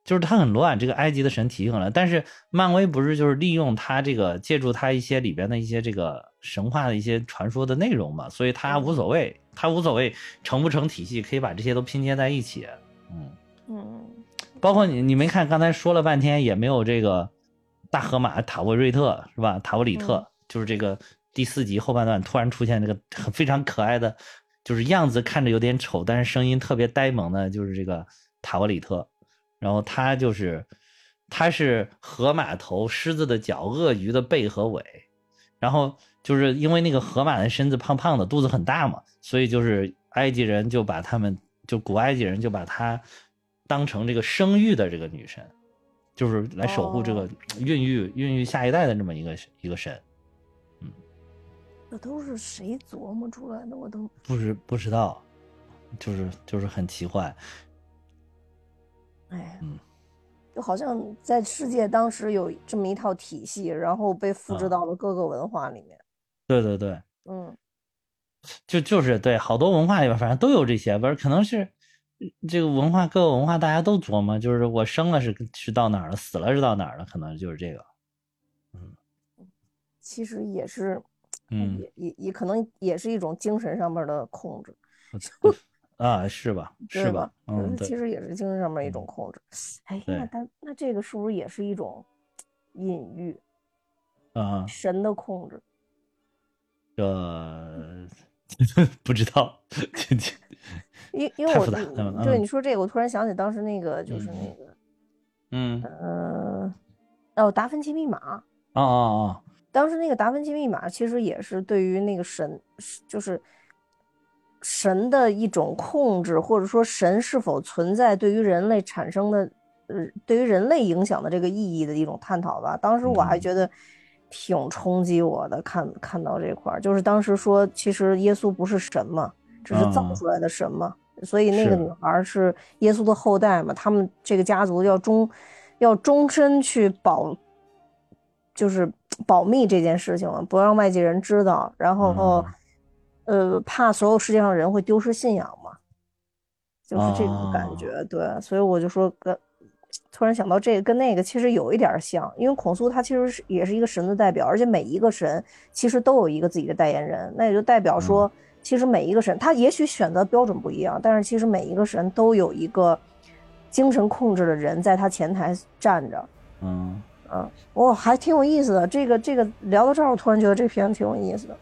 就是他很乱，这个埃及的神体系了。但是漫威不是就是利用他这个，借助他一些里边的一些这个神话的一些传说的内容嘛，所以他无所谓，他无所谓成不成体系，可以把这些都拼接在一起。嗯嗯，包括你你没看刚才说了半天也没有这个。大河马塔沃瑞特是吧？塔沃里特就是这个第四集后半段突然出现这个非常可爱的，就是样子看着有点丑，但是声音特别呆萌的，就是这个塔沃里特。然后他就是，他是河马头、狮子的脚、鳄鱼的背和尾。然后就是因为那个河马的身子胖胖的，肚子很大嘛，所以就是埃及人就把他们，就古埃及人就把他当成这个生育的这个女神。就是来守护这个孕育孕育下一代的这么一个一个神，嗯，这都是谁琢磨出来的？我都不知不知道，就是就是很奇怪，哎，嗯，就好像在世界当时有这么一套体系，然后被复制到了各个文化里面。对对对，嗯，就就是对好多文化里边，反正都有这些，不是可能是这个文化各个文化大家都琢磨，就是我生了是是到哪儿了，死了是到哪儿了，可能就是这个。其实也是，嗯也也也可能也是一种精神上面的控制，啊，是吧？是对吧？嗯，其，实也是精神上面一种控制。哎，那对他那这个是不是也是一种隐喻，啊，神的控制？这 不知道，因因为我对嗯你说这个，我突然想起当时那个就是那个，嗯，呃，哦，达芬奇密码。哦哦当时那个达芬奇密码其实也是对于那个神，就是神的一种控制，或者说神是否存在对于人类产生的，呃，对于人类影响的这个意义的一种探讨吧。当时我还嗯。觉得挺冲击我的，看看到这块儿，就是当时说其实耶稣不是神嘛，只是造嗯。出来的神嘛，所以那个女孩是耶稣的后代嘛，他们这个家族要终要终身去保。就是保密这件事情嘛，不让外界人知道，然后，呃，怕所有世界上人会丢失信仰嘛，就是这种感觉。对，所以我就说跟，突然想到这个跟那个其实有一点像，因为孔苏他其实是也是一个神的代表，而且每一个神其实都有一个自己的代言人，那也就代表说，其实每一个神他也许选择标准不一样，但是其实每一个神都有一个精神控制的人在他前台站着。嗯，嗯，哇，还挺有意思的。这个这个聊到这儿，我突然觉得这片挺有意思的。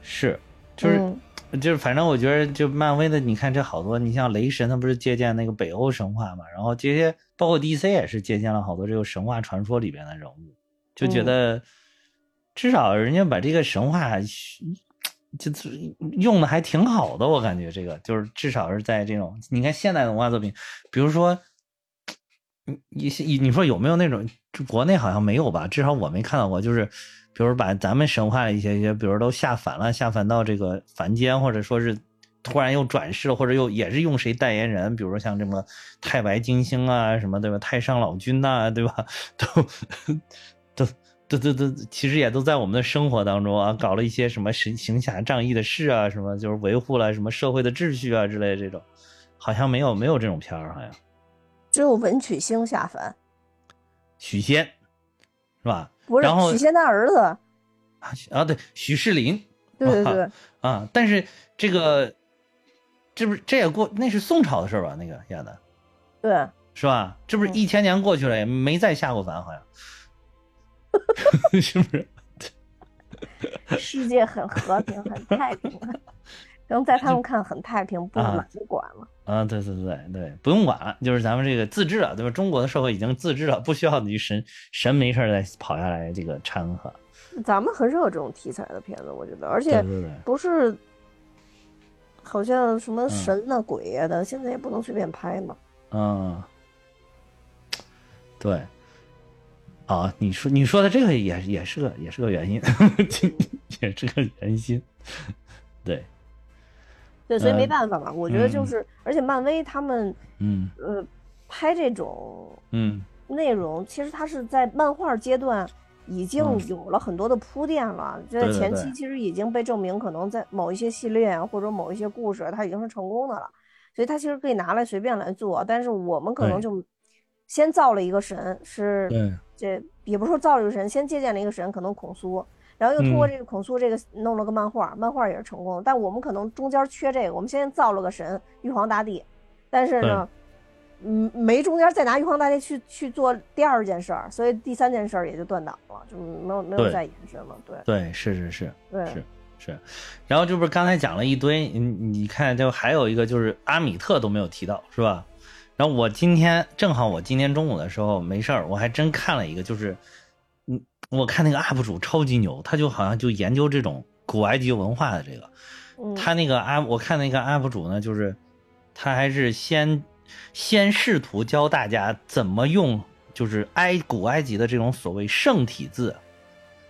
是，就是、嗯就是，反正我觉得就漫威的，你看这好多，你像雷神，他不是借鉴那个北欧神话嘛，然后这些包括 DC 也是借鉴了好多这个神话传说里边的人物，就觉得至少人家把这个神话就是用的还挺好的，我感觉这个就是至少是在这种你看现代的文化作品，比如说。你你你说有没有那种国内好像没有吧？至少我没看到过。就是，比如把咱们神话的一些一些，比如都下凡了，下凡到这个凡间，或者说是突然又转世，或者又也是用谁代言人，比如说像这么太白金星啊，什么对吧？太上老君呐、对吧？都都都都都，其实也都在我们的生活当中啊，搞了一些什么行行侠仗义的事啊，什么就是维护了什么社会的秩序啊之类的这种，好像没有没有这种片儿，好像。只有文曲星下凡，许仙是吧？不是然后许仙他儿子。啊，对，许世林，对对对，啊，但是这个这不是这也过那是宋朝的事儿吧？那个演的对，是吧？这不是嗯一千年过去了，也没再下过凡，好像 是不是？世界很和平，很太平，然后在他们看很太平，不啊懒得管了。啊，对对对对，不用管了，就是咱们这个自治了，对吧？中国的社会已经自治了，不需要你神神没事再跑下来这个掺和。咱们很少有这种题材的片子，我觉得，而且不是，好像什么嗯神啊、鬼呀、的，现在也不能随便拍嘛。嗯，对。啊，你说你说的这个也也是个也是个原因，也是个原因，对，对，所以没嗯办法嘛。我觉得就嗯是，而且漫威他们嗯呃拍这种嗯内容，其实它是在漫画阶段已经嗯有了很多的铺垫了。这对对对前期其实已经被证明，可能在某一些系列啊，或者某一些故事，它已经是成功的了。所以它其实可以拿来随便来做，但是我们可能对就先造了一个神，是对，这也不是说造了一个神，先借鉴了一个神，可能孔苏，然后又通过嗯这个孔苏这个弄了个漫画，漫画也是成功。但我们可能中间缺这个，我们先造了个神玉皇大帝，但是呢，嗯，没中间再拿玉皇大帝去去做第二件事儿，所以第三件事儿也就断档了，就没有没有再延伸了。对对，是是是对，是是，然后这不是刚才讲了一堆，你你看，就还有一个就是阿米特都没有提到，是吧？然后我今天正好我今天中午的时候没事儿，我还真看了一个，就是，嗯，我看那个 UP 主超级牛，他就好像就研究这种古埃及文化的这个，嗯，他那个 UP 我看那个 UP 主呢，就是他还是先先试图教大家怎么用，就是埃古埃及的这种所谓圣体字，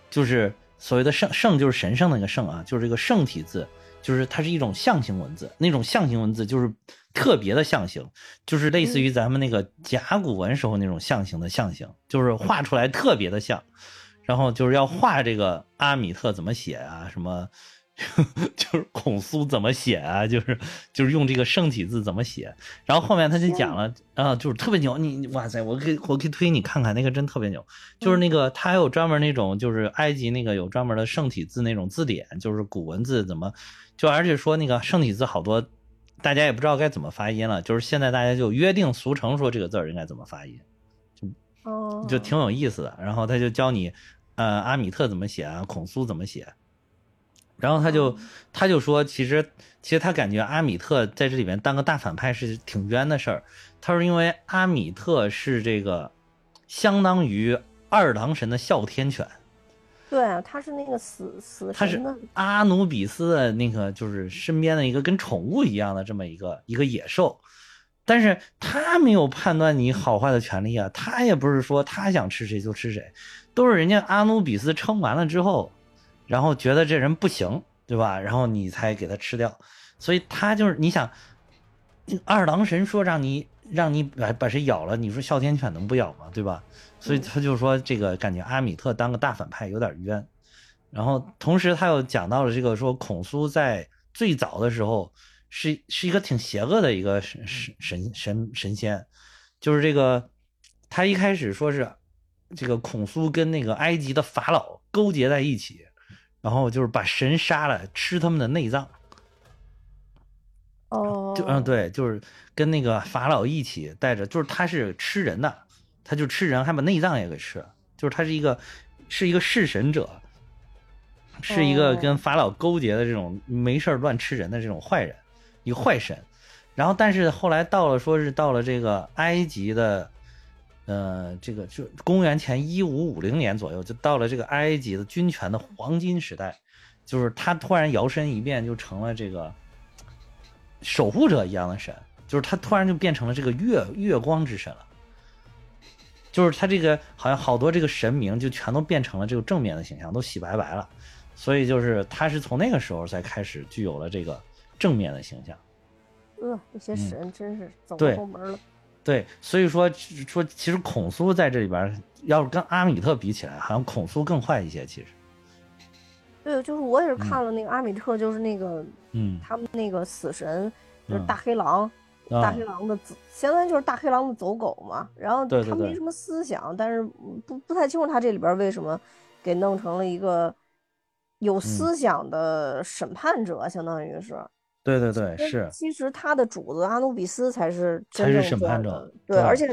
就是所谓的圣圣就是神圣那个圣啊，就是这个圣体字，就是它是一种象形文字，那种象形文字就是特别的象形，就是类似于咱们那个甲骨文时候那种象形的象形，就是画出来特别的像，然后就是要画这个阿米特怎么写啊，什么 就是孔苏怎么写啊，就是就是用这个圣体字怎么写。然后后面他就讲了啊，就是特别牛。你哇塞，我可以我可以推你看看，那个真特别牛。就是那个他还有专门那种，就是埃及那个有专门的圣体字那种字典，就是古文字怎么就而且说那个圣体字好多，大家也不知道该怎么发音了。就是现在大家就约定俗成说这个字儿应该怎么发音，就哦，就挺有意思的。然后他就教你，呃，阿米特怎么写啊，孔苏怎么写。然后他就他就说，其实其实他感觉阿米特在这里面当个大反派是挺冤的事儿。他说，因为阿米特是这个相当于二郎神的哮天犬，对啊，他是那个死死他是神的，阿努比斯的那个就是身边的一个跟宠物一样的这么一个一个野兽，但是他没有判断你好坏的权利啊，他也不是说他想吃谁就吃谁，都是人家阿努比斯称完了之后。然后觉得这人不行，对吧？然后你才给他吃掉，所以他就是你想，二郎神说让你让你把把谁咬了，你说哮天犬能不咬吗？对吧？所以他就说这个感觉阿米特当个大反派有点冤。然后同时他又讲到了这个说孔苏在最早的时候是是一个挺邪恶的一个神神神神神仙，就是这个他一开始说是这个孔苏跟那个埃及的法老勾结在一起。然后就是把神杀了，吃他们的内脏。哦，就嗯，对，就是跟那个法老一起带着，就是他是吃人的，他就吃人，还把内脏也给吃了。就是他是一个是一个弑神者，是一个跟法老勾结的这种没事乱吃人的这种坏人，一个坏神。然后，但是后来到了，说是到了这个埃及的。呃，这个就公元前一五五零年左右，就到了这个埃及的军权的黄金时代，就是他突然摇身一变，就成了这个守护者一样的神，就是他突然就变成了这个月月光之神了，就是他这个好像好多这个神明就全都变成了这个正面的形象，都洗白白了，所以就是他是从那个时候才开始具有了这个正面的形象。呃，这些神真是走对后门了。对，所以说说其实孔苏在这里边，要是跟阿米特比起来，好像孔苏更坏一些。其实，对，就是我也是看了那个阿米特，就是那个嗯，他们那个死神，就是嗯大黑狼，大啊黑狼的走，相当于就是大黑狼的走狗嘛。然后他没什么思想，但是不不太清楚他这里边为什么给弄成了一个嗯有思想的审判者，相当于是。对对对，是，其实他的主子阿努比斯才是真才是审判者对对，而且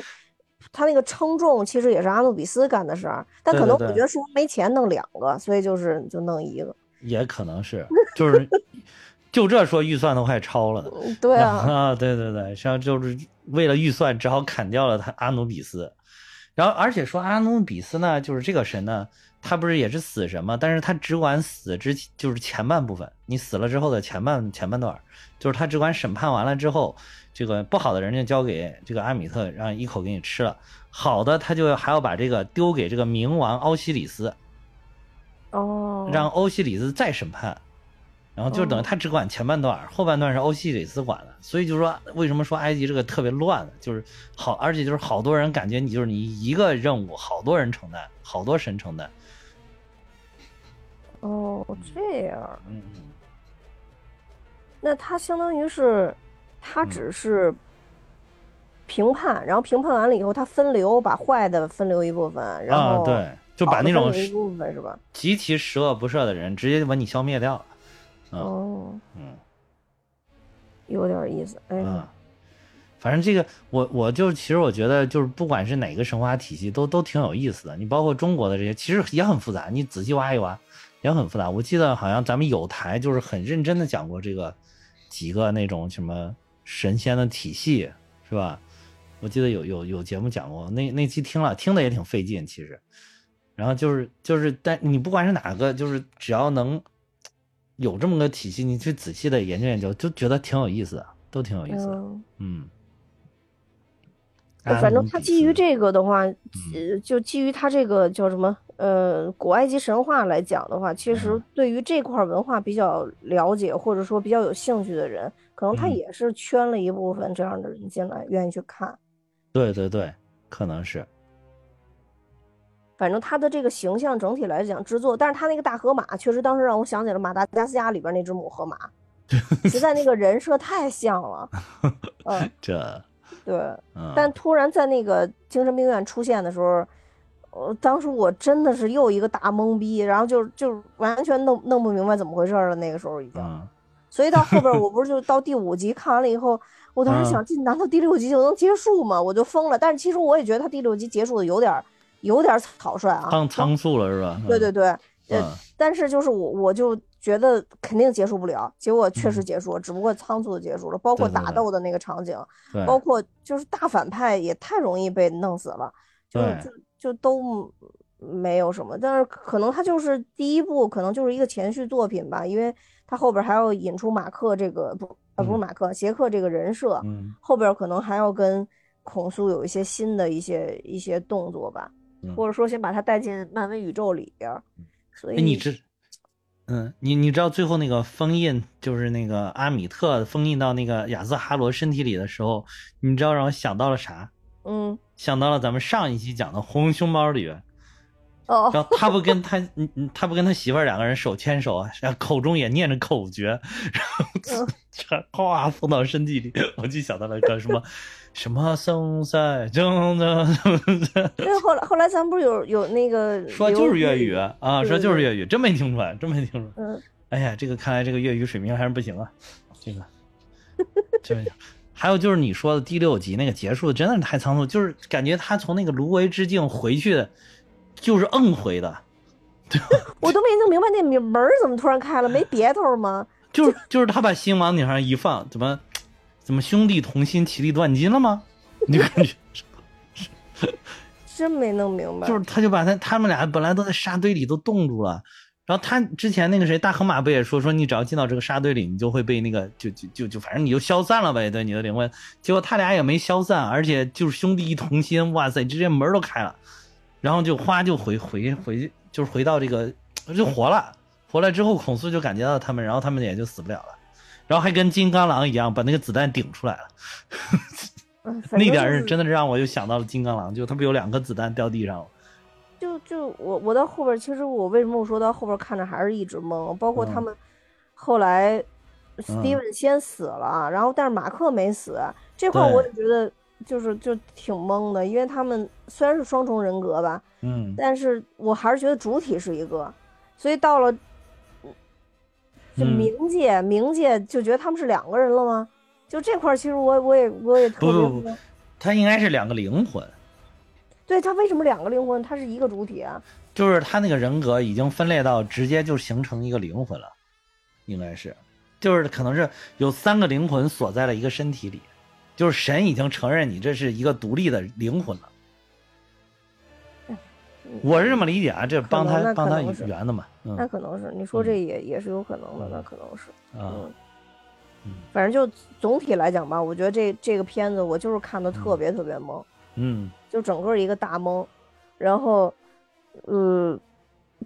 他那个称重其实也是阿努比斯干的事儿，但可能我觉得是没钱弄两个，所以就是就弄一个。也可能是，就是就这说预算都快超了。嗯对啊，啊，对对对，实际上就是为了预算，只好砍掉了他阿努比斯。然后，而且说阿努比斯呢，就是这个神呢，他不是也是死神吗？但是他只管死之，就是前半部分，你死了之后的前半前半段，就是他只管审判完了之后，这个不好的人就交给这个阿米特，让一口给你吃了；好的，他就还要把这个丢给这个冥王奥西里斯，哦，让欧西里斯再审判。然后就等于他只管前半段，后半段是欧西里斯管的，所以就说为什么说埃及这个特别乱？就是好，而且就是好多人感觉你就是你一个任务，好多人承担，好多神承担。哦这样，嗯嗯，那他相当于是他嗯只是评判，然后评判完了以后，他分流，把坏的分流一部分，然后，啊对，就把那种部分是吧？极其十恶不赦的人直接就把你消灭掉了。嗯哦，嗯有点意思，哎嗯，，反正这个我我就其实我觉得就是不管是哪个神话体系都都挺有意思的。你包括中国的这些，其实也很复杂，你仔细挖一挖也很复杂。我记得好像咱们有台就是很认真的讲过这个几个那种什么神仙的体系，是吧？我记得有有有节目讲过，那那期听了听的也挺费劲，其实。然后就是就是，但你不管是哪个，就是只要能有这么个体系，你去仔细的研究研究，就觉得挺有意思的，都挺有意思的。嗯。嗯，反正他基于，这个的话，就基于他这个叫什么，呃，古埃及神话来讲的话，其实嗯对于这块文化比较了解或者说比较有兴趣的人，可能他嗯也是圈了一部分这样的人进来，愿意去看。对对对，可能是。反正他的这个形象整体来讲制作，但是他那个大河马确实当时让我想起了马达加斯加里边那只母河马，实在那个人设太像了。嗯，这对。嗯，但突然在那个精神病院出现的时候，呃，当时我真的是又一个大懵逼，然后就就完全弄弄不明白怎么回事了。那个时候已经，嗯所以到后边 我不是就到第五集看完了以后，我当时想，这难道第六集就能结束吗？我就疯了。但是其实我也觉得他第六集结束的有点儿有点草率啊。仓仓促了是吧？对对对，呃嗯，但是就是我我就觉得肯定结束不了，结果确实嗯结束了，只不过仓促的结束了，包括打斗的那个场景，对，包括就是大反派也太容易被弄死了，就就就都没有什么，但是可能他就是第一部，可能就是一个前续作品吧，因为他后边还要引出马克这个不呃不是嗯马克杰克这个人设，嗯后边可能还要跟孔苏有一些新的一些一些动作吧，嗯或者说先把他带进漫威宇宙里边儿，所以哎，你知，嗯，你你知道最后那个封印，就是那个阿米特封印到那个亚瑟哈罗身体里的时候，你知道让我想到了啥？嗯。想到了咱们上一期讲的《红熊猫》里边，哦。然后他不跟他，嗯嗯，他不跟他媳妇儿两个人手牵手啊，然后口中也念着口诀，然后 这哗送到身体里，我就想到了个什么什么松塞正正，因为后来后来咱们不是有有那个说就是粤语啊，说就是粤语，真没听出来，真没听出来。嗯哎呀，这个看来这个粤语水平还是不行啊，这个，这 还有就是你说的第六集那个结束的真的是太仓促，就是感觉他从那个芦苇之境回去，就是硬回的，对我都没弄明白那门怎么突然开了，没别头吗？就是就是他把心往顶上一放，怎么怎么兄弟同心其利断金了吗？你感觉真没弄明白。就是他就把他他们俩本来都在沙堆里都冻住了。然后他之前那个谁大河马不也说说你只要进到这个沙堆里，你就会被那个就就就就反正你就消散了呗，对你的灵魂。结果他俩也没消散，而且就是兄弟一同心，哇塞，直接门都开了，然后就哗就回回回就是回到这个就活了，活了之后孔苏就感觉到他们，然后他们也就死不了了，然后还跟金刚狼一样把那个子弹顶出来了，那点儿是真的是让我又想到了金刚狼，就他不有两颗子弹掉地上了，就就我我到后边，其实我为什么我说到后边看着还是一直懵，包括他嗯们后来 Steven 先死了，然后但是马克没死，这块儿我也觉得就是就挺懵的，因为他们虽然是双重人格吧，嗯，但是我还是觉得主体是一个，所以到了就嗯冥界，冥界就觉得他们是两个人了吗？就这块儿，其实我我也我也特别不不不他应该是两个灵魂。对他为什么两个灵魂？他是一个主体啊？就是他那个人格已经分裂到直接就形成一个灵魂了，应该是，就是可能是有三个灵魂锁在了一个身体里，就是神已经承认你这是一个独立的灵魂了。我是这么理解啊，这帮他帮他圆的嘛，嗯。那可能是你说这也也是有可能的，那可能是，啊。嗯，嗯。反正就总体来讲吧，我觉得这这个片子我就是看的特别特别懵，嗯。就整个一个大懵，然后，嗯，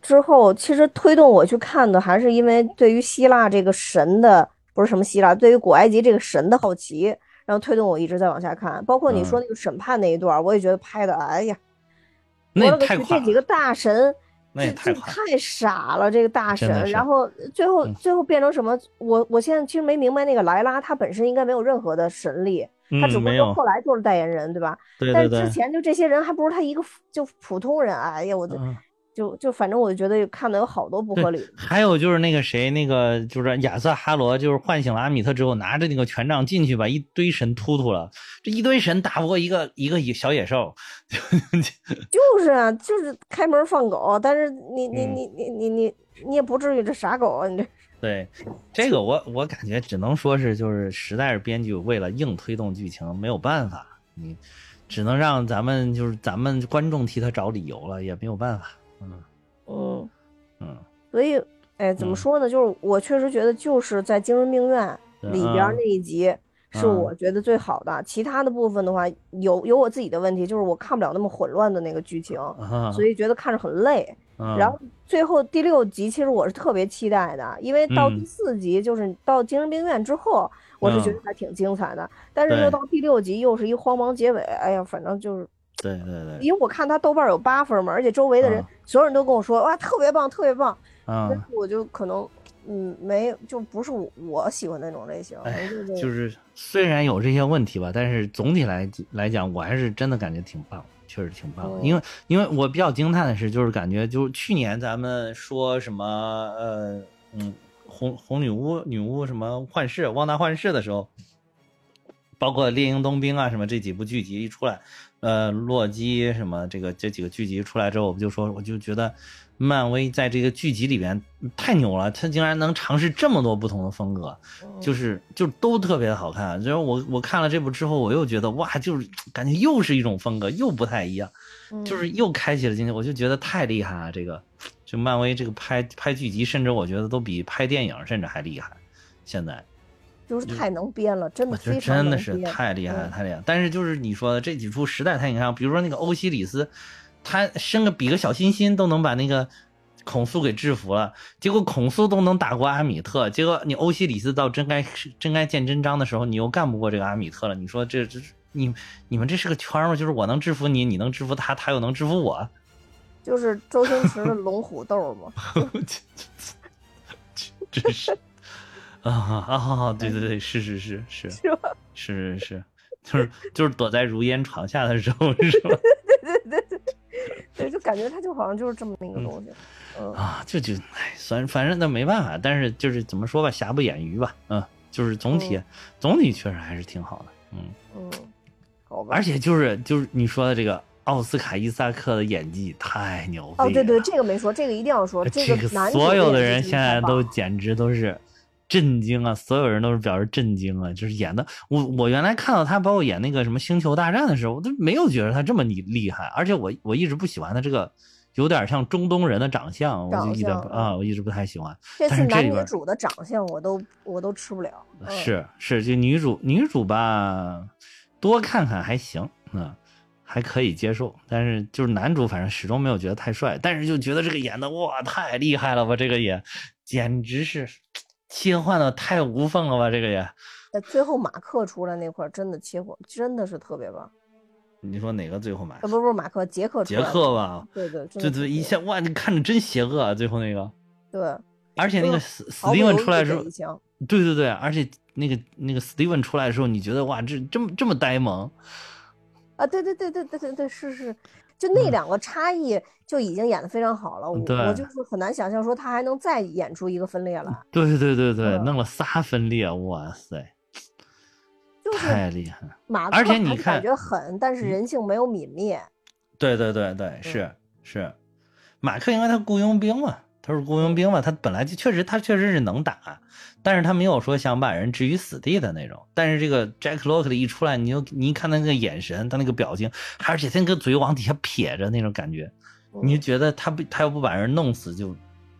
之后其实推动我去看的还是因为对于希腊这个神的不是什么希腊，对于古埃及这个神的好奇，然后推动我一直在往下看，包括你说嗯。那个审判那一段，我也觉得拍的，哎呀，那也我勒个去，太，这几个大神。那也这这太，太傻了，这个大神，然后最后嗯最后变成什么？我我现在其实没明白，那个莱拉她本身应该没有任何的神力，她只嗯，不过后来做了代言人，对吧？对对对但是之，前就这些人还不如他一个普就普通人，哎呀，我的嗯。就就反正我就觉得看的有好多不合理。还有就是那个谁，那个就是亚瑟哈罗，就是唤醒了阿米特之后，拿着那个权杖进去，把一堆神突突了。这一堆神打不过一个一个小野兽，就是啊，就是开门放狗，但是你你嗯你你你你你也不至于这傻狗啊，你这 对这个我我感觉只能说是就是实在是编剧为了硬推动剧情没有办法，你只能让咱们就是咱们观众替他找理由了，也没有办法。嗯。嗯，嗯，所以哎，怎么嗯。说呢？就是我确实觉得就是在精神病院里边那一集是嗯。我觉得最好的，其他的部分的话有有我自己的问题，就是我看不了那么混乱的那个剧情，啊，所以觉得看着很累。嗯。然后最后第六集，其实我是特别期待的，因为到第嗯四集就是到精神病院之后，我是觉得嗯还挺精彩的。但是又到第六集，又是一慌忙结尾，哎呀，反正就是对对对，因为我看他豆瓣有八分嘛，而且周围的人、啊所有人都跟我说哇特别棒，特别棒，但嗯是，我就可能嗯没就不是我我喜欢那种类型，就就是。虽然有这些问题吧，但是总体来来讲，我还是真的感觉挺棒，确实挺棒的。嗯因为因为我比较惊叹的是，就是感觉就是去年咱们说什么呃嗯红红女巫女巫什么幻视旺达幻视的时候，包括猎鹰冬兵啊什么这几部剧集一出来，呃洛基什么这个这几个剧集出来之后，我就说我就觉得漫威在这个剧集里边太牛了，他竟然能尝试这么多不同的风格。就是就都特别的好看。然后我我看了这部之后，我又觉得哇，就是感觉又是一种风格，又不太一样，嗯就是又开启了今天，我就觉得太厉害了。这个就漫威这个拍拍剧集，甚至我觉得都比拍电影甚至还厉害。现在就是太能编了，真的非常真的是太厉害了，嗯太厉害了。但是就是你说的这几出实在太影响，比如说那个欧西里斯，他伸个比个小心心都能把那个。孔苏给制服了，结果孔苏都能打过阿米特，结果你欧西里斯到真该真该见真章的时候，你又干不过这个阿米特了。你说这这你你们这是个圈吗？就是我能制服你，你能制服他，他又能制服我，就是周星驰的龙虎斗嘛，真是啊啊啊！对对对，是是是是是吧？是是是，就是就是躲在如烟床下的时候 是吧？对对对对对，就感觉他就好像就是这么一个东西，嗯啊，就就哎，算反正那没办法，但是就是怎么说吧，瑕不掩瑜吧，嗯，就是总体、嗯总体确实还是挺好的，嗯，嗯，好吧。而且就是就是你说的这个奥斯卡伊萨克的演技太牛逼了，哦，对对，这个没说，这个一定要说，这个所有的人现在都简直都是震惊啊！所有人都是表示震惊啊！就是演的，我我原来看到他包括演那个什么星球大战的时候，我都没有觉得他这么厉厉害，而且我我一直不喜欢他这个有点像中东人的长相，我就长一点相啊，我一直不太喜欢。这次男女主的长相我都我都吃不了，嗯是是，就女主女主吧，多看看还行，嗯，还可以接受。但是就是男主，反正始终没有觉得太帅，但是就觉得这个演的哇太厉害了吧，这个也简直是切换的太无缝了吧，这个也。呃最后马克出来那块儿真的切换真的是特别棒，你说哪个最后买呃？不不是马克杰克杰克吧？对对真对对，的特别一下哇，你看着真邪恶啊！最后那个，对，而且那个就史蒂文出来的时候对对对，而且那个那个史蒂文出来的时候，你觉得哇，这这么这么呆萌，啊，对对对对对对对，是是，就那两个差异就已经演得非常好了，我我就是很难想象说他还能再演出一个分裂来，对对对对，嗯。弄了仨分裂，哇塞，就是太厉害了！马克而且你还感觉狠，但是人性没有泯灭，对对对对，是是，马克因为他雇佣兵嘛，他是雇佣兵嘛，他本来就确实他确实是能打，但是他没有说想把人置于死地的那种。但是这个 Jack Lockley 一出来，你就你一看他那个眼神，他那个表情，而且他那个嘴往底下撇着那种感觉，嗯你就觉得他不他要不把人弄死就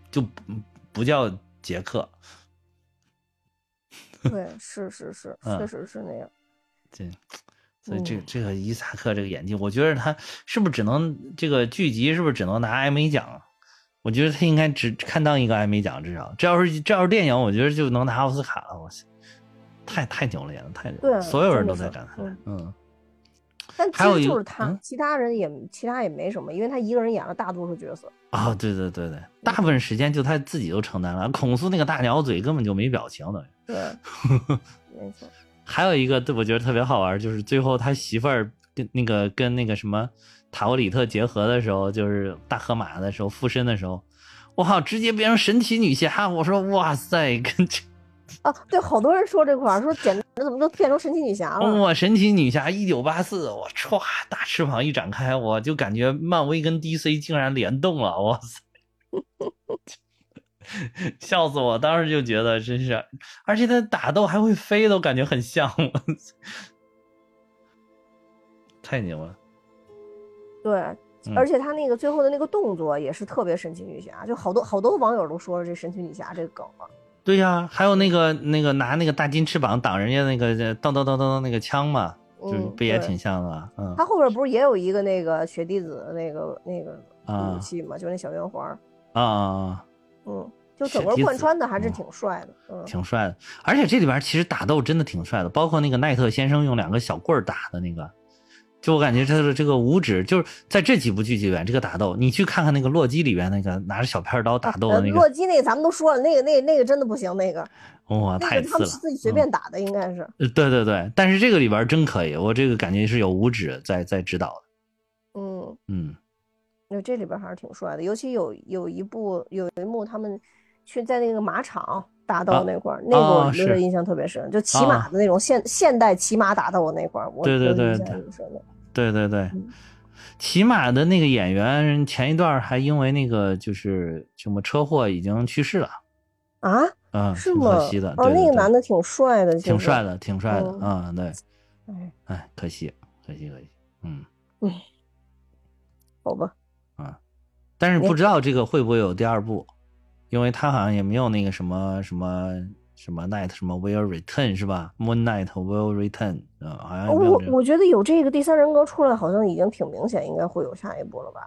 就不不叫杰克。对，是是是，嗯确实是那样。对，所以这个这个伊萨克这个演技，我觉得他是不是只能这个剧集是不是只能拿艾美奖啊？我觉得他应该只看到一个艾美奖，至少这要是这要是电影，我觉得就能拿奥斯卡了。我操，太太牛了，演的太牛所有人都在感叹嗯。嗯，但还有就是他，嗯其他人也其他也没什么，因为他一个人演了大多数角色。啊，对对对对，大部分时间就他自己都承担了。孔苏那个大鸟嘴根本就没表情等于。对，没错。还有一个，对我觉得特别好玩，就是最后他媳妇儿跟那个跟那个什么塔沃里特结合的时候，就是大河马的时候附身的时候，我靠，直接变成神奇女侠！我说哇塞，跟这啊，对，好多人说这块儿说简直怎么都变成神奇女侠了。哇，神奇女侠一九八四，我歘，大翅膀一展开，我就感觉漫威跟 DC 竟然联动了，哇塞！笑死我！当时就觉得真是，而且他打斗还会飞，都感觉很像，我 太牛了。对，嗯而且他那个最后的那个动作也是特别神奇女侠，就好多好多网友都说了这神奇女侠这个梗了。对呀、还有那个那个拿那个大金翅膀挡人家那个噔噔噔噔噔那个枪嘛，就不也挺像的吗？嗯他后边不是也有一个那个雪滴子的那个那个啊武器嘛，就那小圆环，啊嗯，就整个贯穿的还是嗯挺帅的，嗯，挺帅的。而且这里边其实打斗真的挺帅的，包括那个奈特先生用两个小棍儿打的那个，就我感觉他的这个五指，就是在这几部剧里边，这个打斗，你去看看那个洛基里边那个拿着小片刀打斗的那个，洛基那个咱们都说了，那个那个那个真的不行，那个哇，太次了他们是。自己随便打的，应该是。呃对对对，但是这个里边真可以，我这个感觉是有五指在在指导的。嗯，嗯，那这里边还是挺帅的，尤其有有一部有一幕他们去在那个马场打斗啊那块儿，那个我啊是留的印象特别深，就骑马啊的那种现现代骑马打斗那块儿，我对对对对。对对对嗯，骑马的那个演员前一段还因为那个就是什么车祸已经去世了，啊，嗯，是吗？可惜的。哦，那个男的挺帅的，挺帅。的，挺帅的，嗯嗯，对，哎，哎，可惜，可惜，可惜，嗯，好吧，啊但是不知道这个会不会有第二部，因为他好像也没有那个什么什么什么 night 什么 will return 是吧？Moon Knight will return，嗯，好像。我我觉得有这个第三人格出来，好像已经挺明显，应该会有下一步了吧？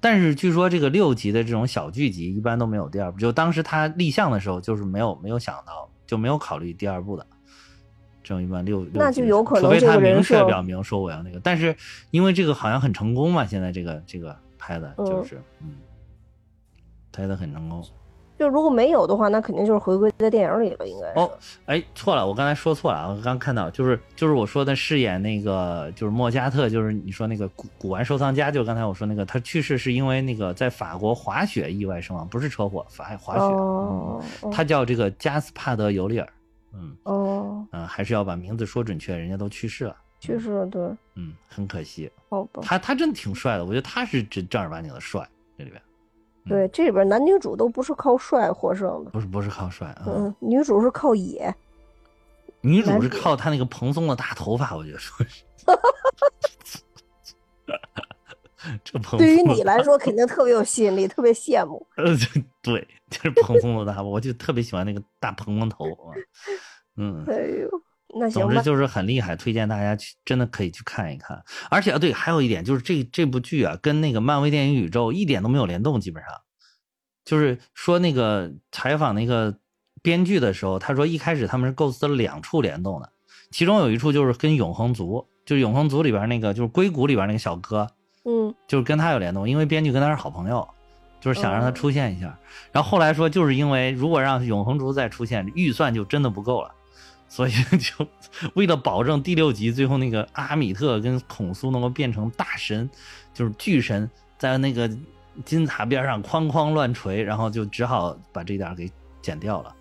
但是据说这个六集的这种小剧集一般都没有第二部，就当时他立项的时候就是没有没有想到，就没有考虑第二部的。这种一般六，六那就有可能除非他明确表明说我要那个，但是因为这个好像很成功嘛，现在这个这个拍的嗯就是嗯，拍的很成功。就如果没有的话，那肯定就是回归在电影里了，应该是。哦，哎，错了，我刚才说错了，我刚看到就是就是我说的饰演那个就是莫加特，就是你说那个古古玩收藏家，就刚才我说那个他去世是因为那个在法国滑雪意外身亡，不是车祸，法滑雪。哦，嗯他叫这个加斯帕德·尤利尔，嗯哦，嗯、还是要把名字说准确，人家都去世了，去世了，对，嗯，很可惜。好吧。他他真的挺帅的，我觉得他是真正儿八经的帅，这里边对，这里边男女主都不是靠帅获胜的，不是不是靠帅啊，嗯，女主是靠野。女主是靠她那个蓬松的大头发，我觉得说是。这蓬 对于你来说，肯定特别有吸引力，特别羡慕。呃，就对，就是蓬松的大头，我就特别喜欢那个大蓬蓬头啊。嗯，哎呦，那行，总之就是很厉害，推荐大家去，真的可以去看一看。而且啊，对，还有一点就是这这部剧啊，跟那个漫威电影宇宙一点都没有联动，基本上就是说那个采访那个编剧的时候，他说一开始他们是构思了两处联动的，其中有一处就是跟永恒族，就是永恒族里边那个就是硅谷里边那个小哥，嗯，就是跟他有联动，因为编剧跟他是好朋友，就是想让他哦出现一下。然后后来说，就是因为如果让永恒族再出现，预算就真的不够了，所以 就为了保证第六集最后那个阿米特跟孔苏能够变成大神，就是巨神，在那个金字塔边上哐哐乱锤，然后就只好把这点给剪掉了。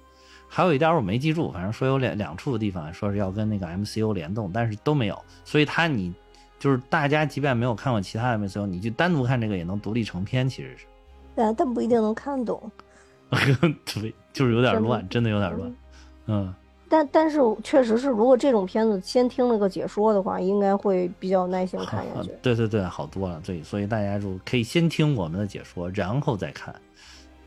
还有一点我没记住，反正说有两两处的地方说是要跟那个 MCU 联动，但是都没有，所以他你就是大家即便没有看过其他的 MCU，你就单独看这个也能独立成片，其实是。啊但不一定能看懂。对，就是有点乱，真的有点乱。嗯，但但是确实是，如果这种片子先听了个解说的话，应该会比较耐心看下去。对对对，好多了。对，所以大家就可以先听我们的解说，然后再看。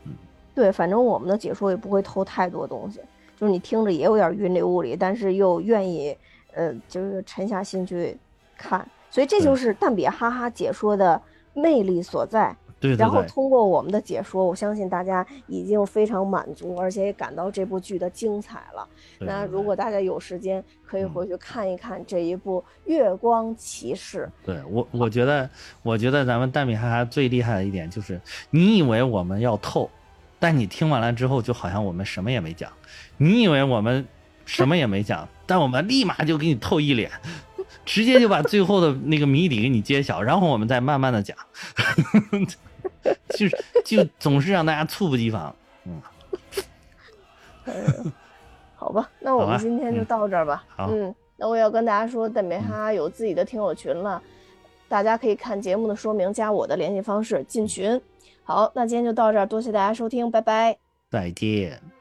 嗯对，反正我们的解说也不会偷太多东西，就是你听着也有点云里雾里，但是又愿意，呃，就是沉下心去看，所以这就是蛋比哈哈解说的魅力所在。对对然后，通过我们的解说，我相信大家已经非常满足，而且也感到这部剧的精彩了。那如果大家有时间，可以嗯。回去看一看这一部《月光骑士。对我，我觉得，我觉得咱们蛋米哈哈最厉害的一点就是，你以为我们要透，但你听完了之后，就好像我们什么也没讲。你以为我们什么也没讲，但我们立马就给你透一脸，直接就把最后的那个谜底给你揭晓，然后我们再慢慢的讲，就是就总是让大家猝不及防。嗯，》。好吧，那我们今天就嗯到这儿吧。好嗯，那我也要跟大家说，蛋美哈哈有自己的听友群了，大家可以看节目的说明，加我的联系方式进群。好，那今天就到这儿，多谢大家收听，拜拜。再见。